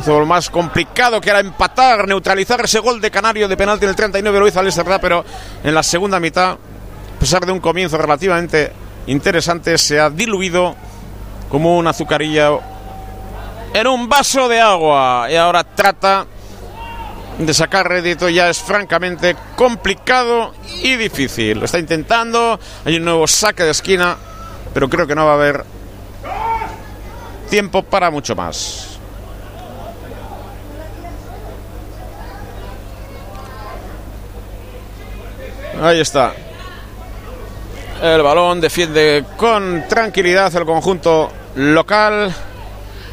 Hizo lo más complicado que era empatar, neutralizar ese gol de Canario de penalti en el 39 lo hizo Alex Herrera, pero en la segunda mitad, a pesar de un comienzo relativamente interesante, se ha diluido como una azucarilla en un vaso de agua y ahora trata de sacar rédito ya es francamente complicado y difícil. Lo está intentando, hay un nuevo saque de esquina, pero creo que no va a haber tiempo para mucho más. Ahí está. El balón defiende con tranquilidad el conjunto local.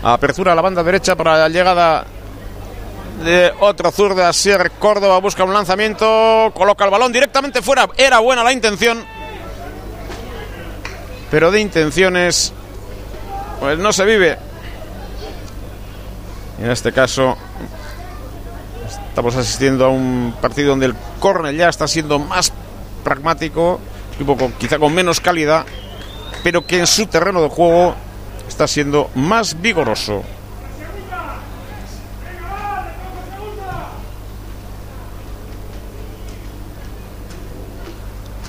Apertura a la banda derecha para la llegada de otro zurdo Asier Córdoba. Busca un lanzamiento. Coloca el balón directamente fuera. Era buena la intención. Pero de intenciones. Pues no se vive. En este caso. Estamos asistiendo a un partido donde el córner ya está siendo más pragmático, equipo con, quizá con menos calidad, pero que en su terreno de juego está siendo más vigoroso.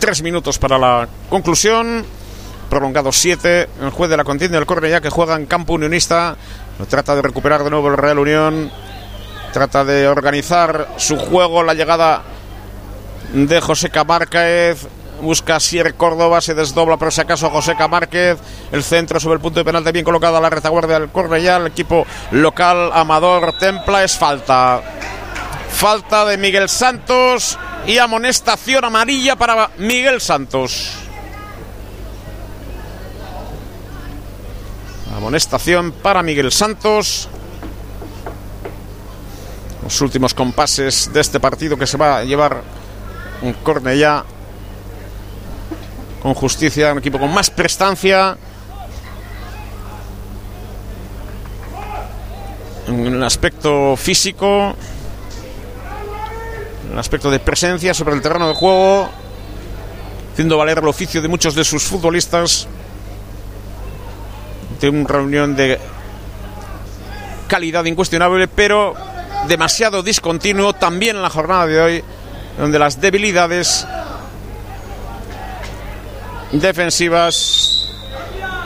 Tres minutos para la conclusión. Prolongado siete. El juez de la contienda del ya que juega en campo unionista. Trata de recuperar de nuevo el Real Unión. Trata de organizar su juego, la llegada de José Camárquez. Busca Sier Córdoba, se desdobla por si acaso José Camárquez. El centro sobre el punto de penalti, bien colocada la retaguardia del Cornellá. El equipo local Amador Templa es falta. Falta de Miguel Santos y amonestación amarilla para Miguel Santos. Amonestación para Miguel Santos los últimos compases de este partido que se va a llevar un Cornellá con justicia, un equipo con más prestancia. En el aspecto físico, el aspecto de presencia sobre el terreno de juego, haciendo valer el oficio de muchos de sus futbolistas. De una reunión de calidad incuestionable, pero demasiado discontinuo también en la jornada de hoy, donde las debilidades defensivas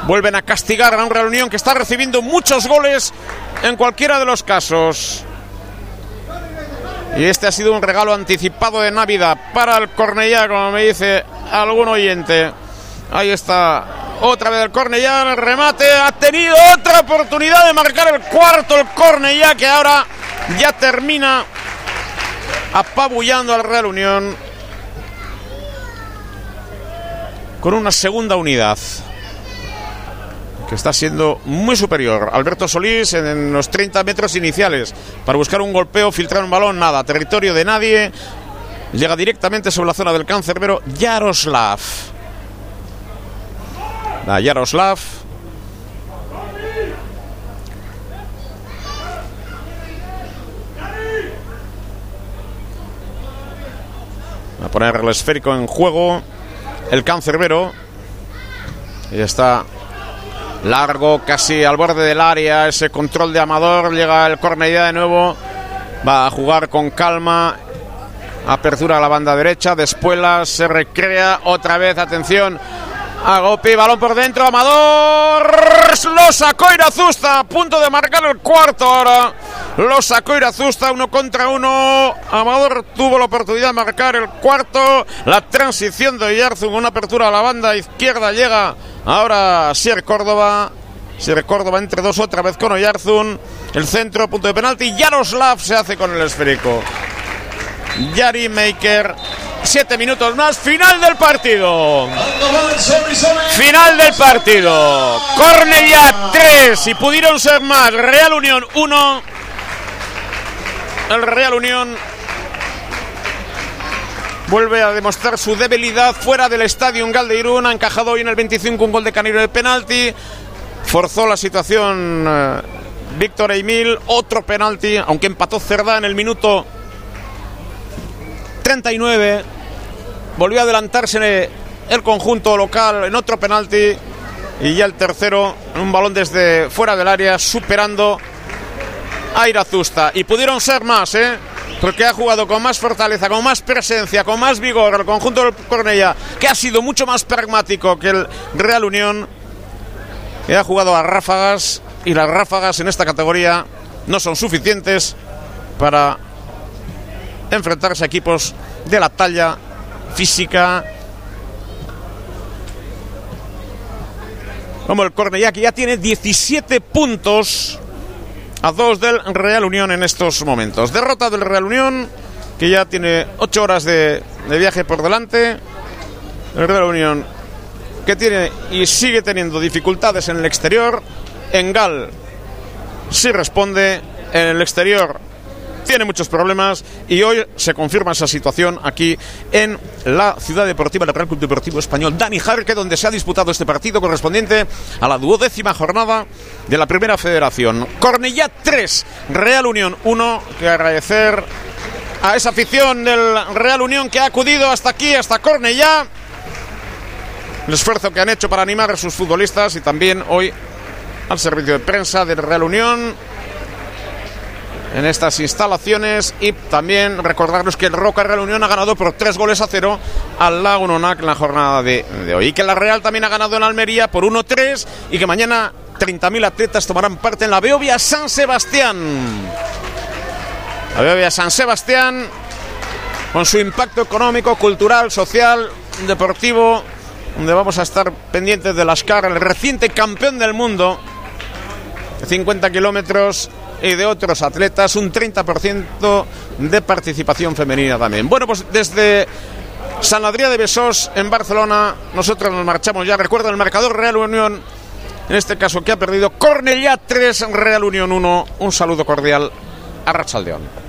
vuelven a castigar a una reunión que está recibiendo muchos goles en cualquiera de los casos. Y este ha sido un regalo anticipado de Navidad para el Cornellá, como me dice algún oyente. Ahí está otra vez el Cornellá, el remate. Ha tenido otra oportunidad de marcar el cuarto el Cornellá, que ahora ya termina apabullando al Real Unión con una segunda unidad que está siendo muy superior. Alberto Solís en los 30 metros iniciales para buscar un golpeo, filtrar un balón, nada, territorio de nadie. Llega directamente sobre la zona del cancerbero Yaroslav. La Yaroslav. A poner el esférico en juego. El cancerbero. Y está largo, casi al borde del área. Ese control de Amador. Llega el Cornellá de nuevo. Va a jugar con calma. Apertura a la banda derecha. Después se recrea otra vez. Atención. Agopi, balón por dentro. Amador. Lo sacó Irazusta. A punto de marcar el cuarto ahora. Lo sacó Irazusta. Uno contra uno. Amador tuvo la oportunidad de marcar el cuarto. La transición de Yarzun. Una apertura a la banda izquierda. Llega ahora Sier Córdoba. Sier Córdoba entre dos otra vez con Oyarzun. El centro, punto de penalti. Yaroslav se hace con el esférico. Yari Maker. Siete minutos más. Final del partido. Final del partido. Cornellá 3. Y pudieron ser más. Real Unión 1. El Real Unión vuelve a demostrar su debilidad fuera del estadio en Galdeirún. Ha encajado hoy en el 25 un gol de Caniro de penalti. Forzó la situación eh, Víctor Emil. Otro penalti, aunque empató Cerda en el minuto 39. Volvió a adelantarse el conjunto local en otro penalti. Y ya el tercero, un balón desde fuera del área, superando a Irazusta. Y pudieron ser más, ¿eh? Porque ha jugado con más fortaleza, con más presencia, con más vigor el conjunto del Cornella, que ha sido mucho más pragmático que el Real Unión, que ha jugado a ráfagas. Y las ráfagas en esta categoría no son suficientes para enfrentarse a equipos de la talla física como el Cornellá que ya tiene 17 puntos a dos del Real Unión en estos momentos. Derrota del Real Unión que ya tiene 8 horas de, de viaje por delante. El Real Unión que tiene y sigue teniendo dificultades en el exterior. En Gal sí responde en el exterior tiene muchos problemas y hoy se confirma esa situación aquí en la ciudad deportiva del Real Club Deportivo Español Dani Jarque, donde se ha disputado este partido correspondiente a la duodécima jornada de la Primera Federación. Cornellá 3, Real Unión 1, que agradecer a esa afición del Real Unión que ha acudido hasta aquí, hasta Cornellá. El esfuerzo que han hecho para animar a sus futbolistas y también hoy al servicio de prensa del Real Unión en estas instalaciones y también recordarles que el Roca Real Unión ha ganado por tres goles a cero al Lago Nonac en la jornada de, de, hoy y que la Real también ha ganado en Almería por 1-3 y que mañana 30.000 atletas tomarán parte en la Beovia San Sebastián. La Beovia San Sebastián con su impacto económico, cultural, social, deportivo, donde vamos a estar pendientes de Lascar, el reciente campeón del mundo, de 50 kilómetros y de otros atletas, un 30% de participación femenina también. Bueno, pues desde San de Besós, en Barcelona, nosotros nos marchamos ya. Recuerda el marcador Real Unión, en este caso que ha perdido Cornellá 3, Real Unión 1. Un saludo cordial a Rachaldeón.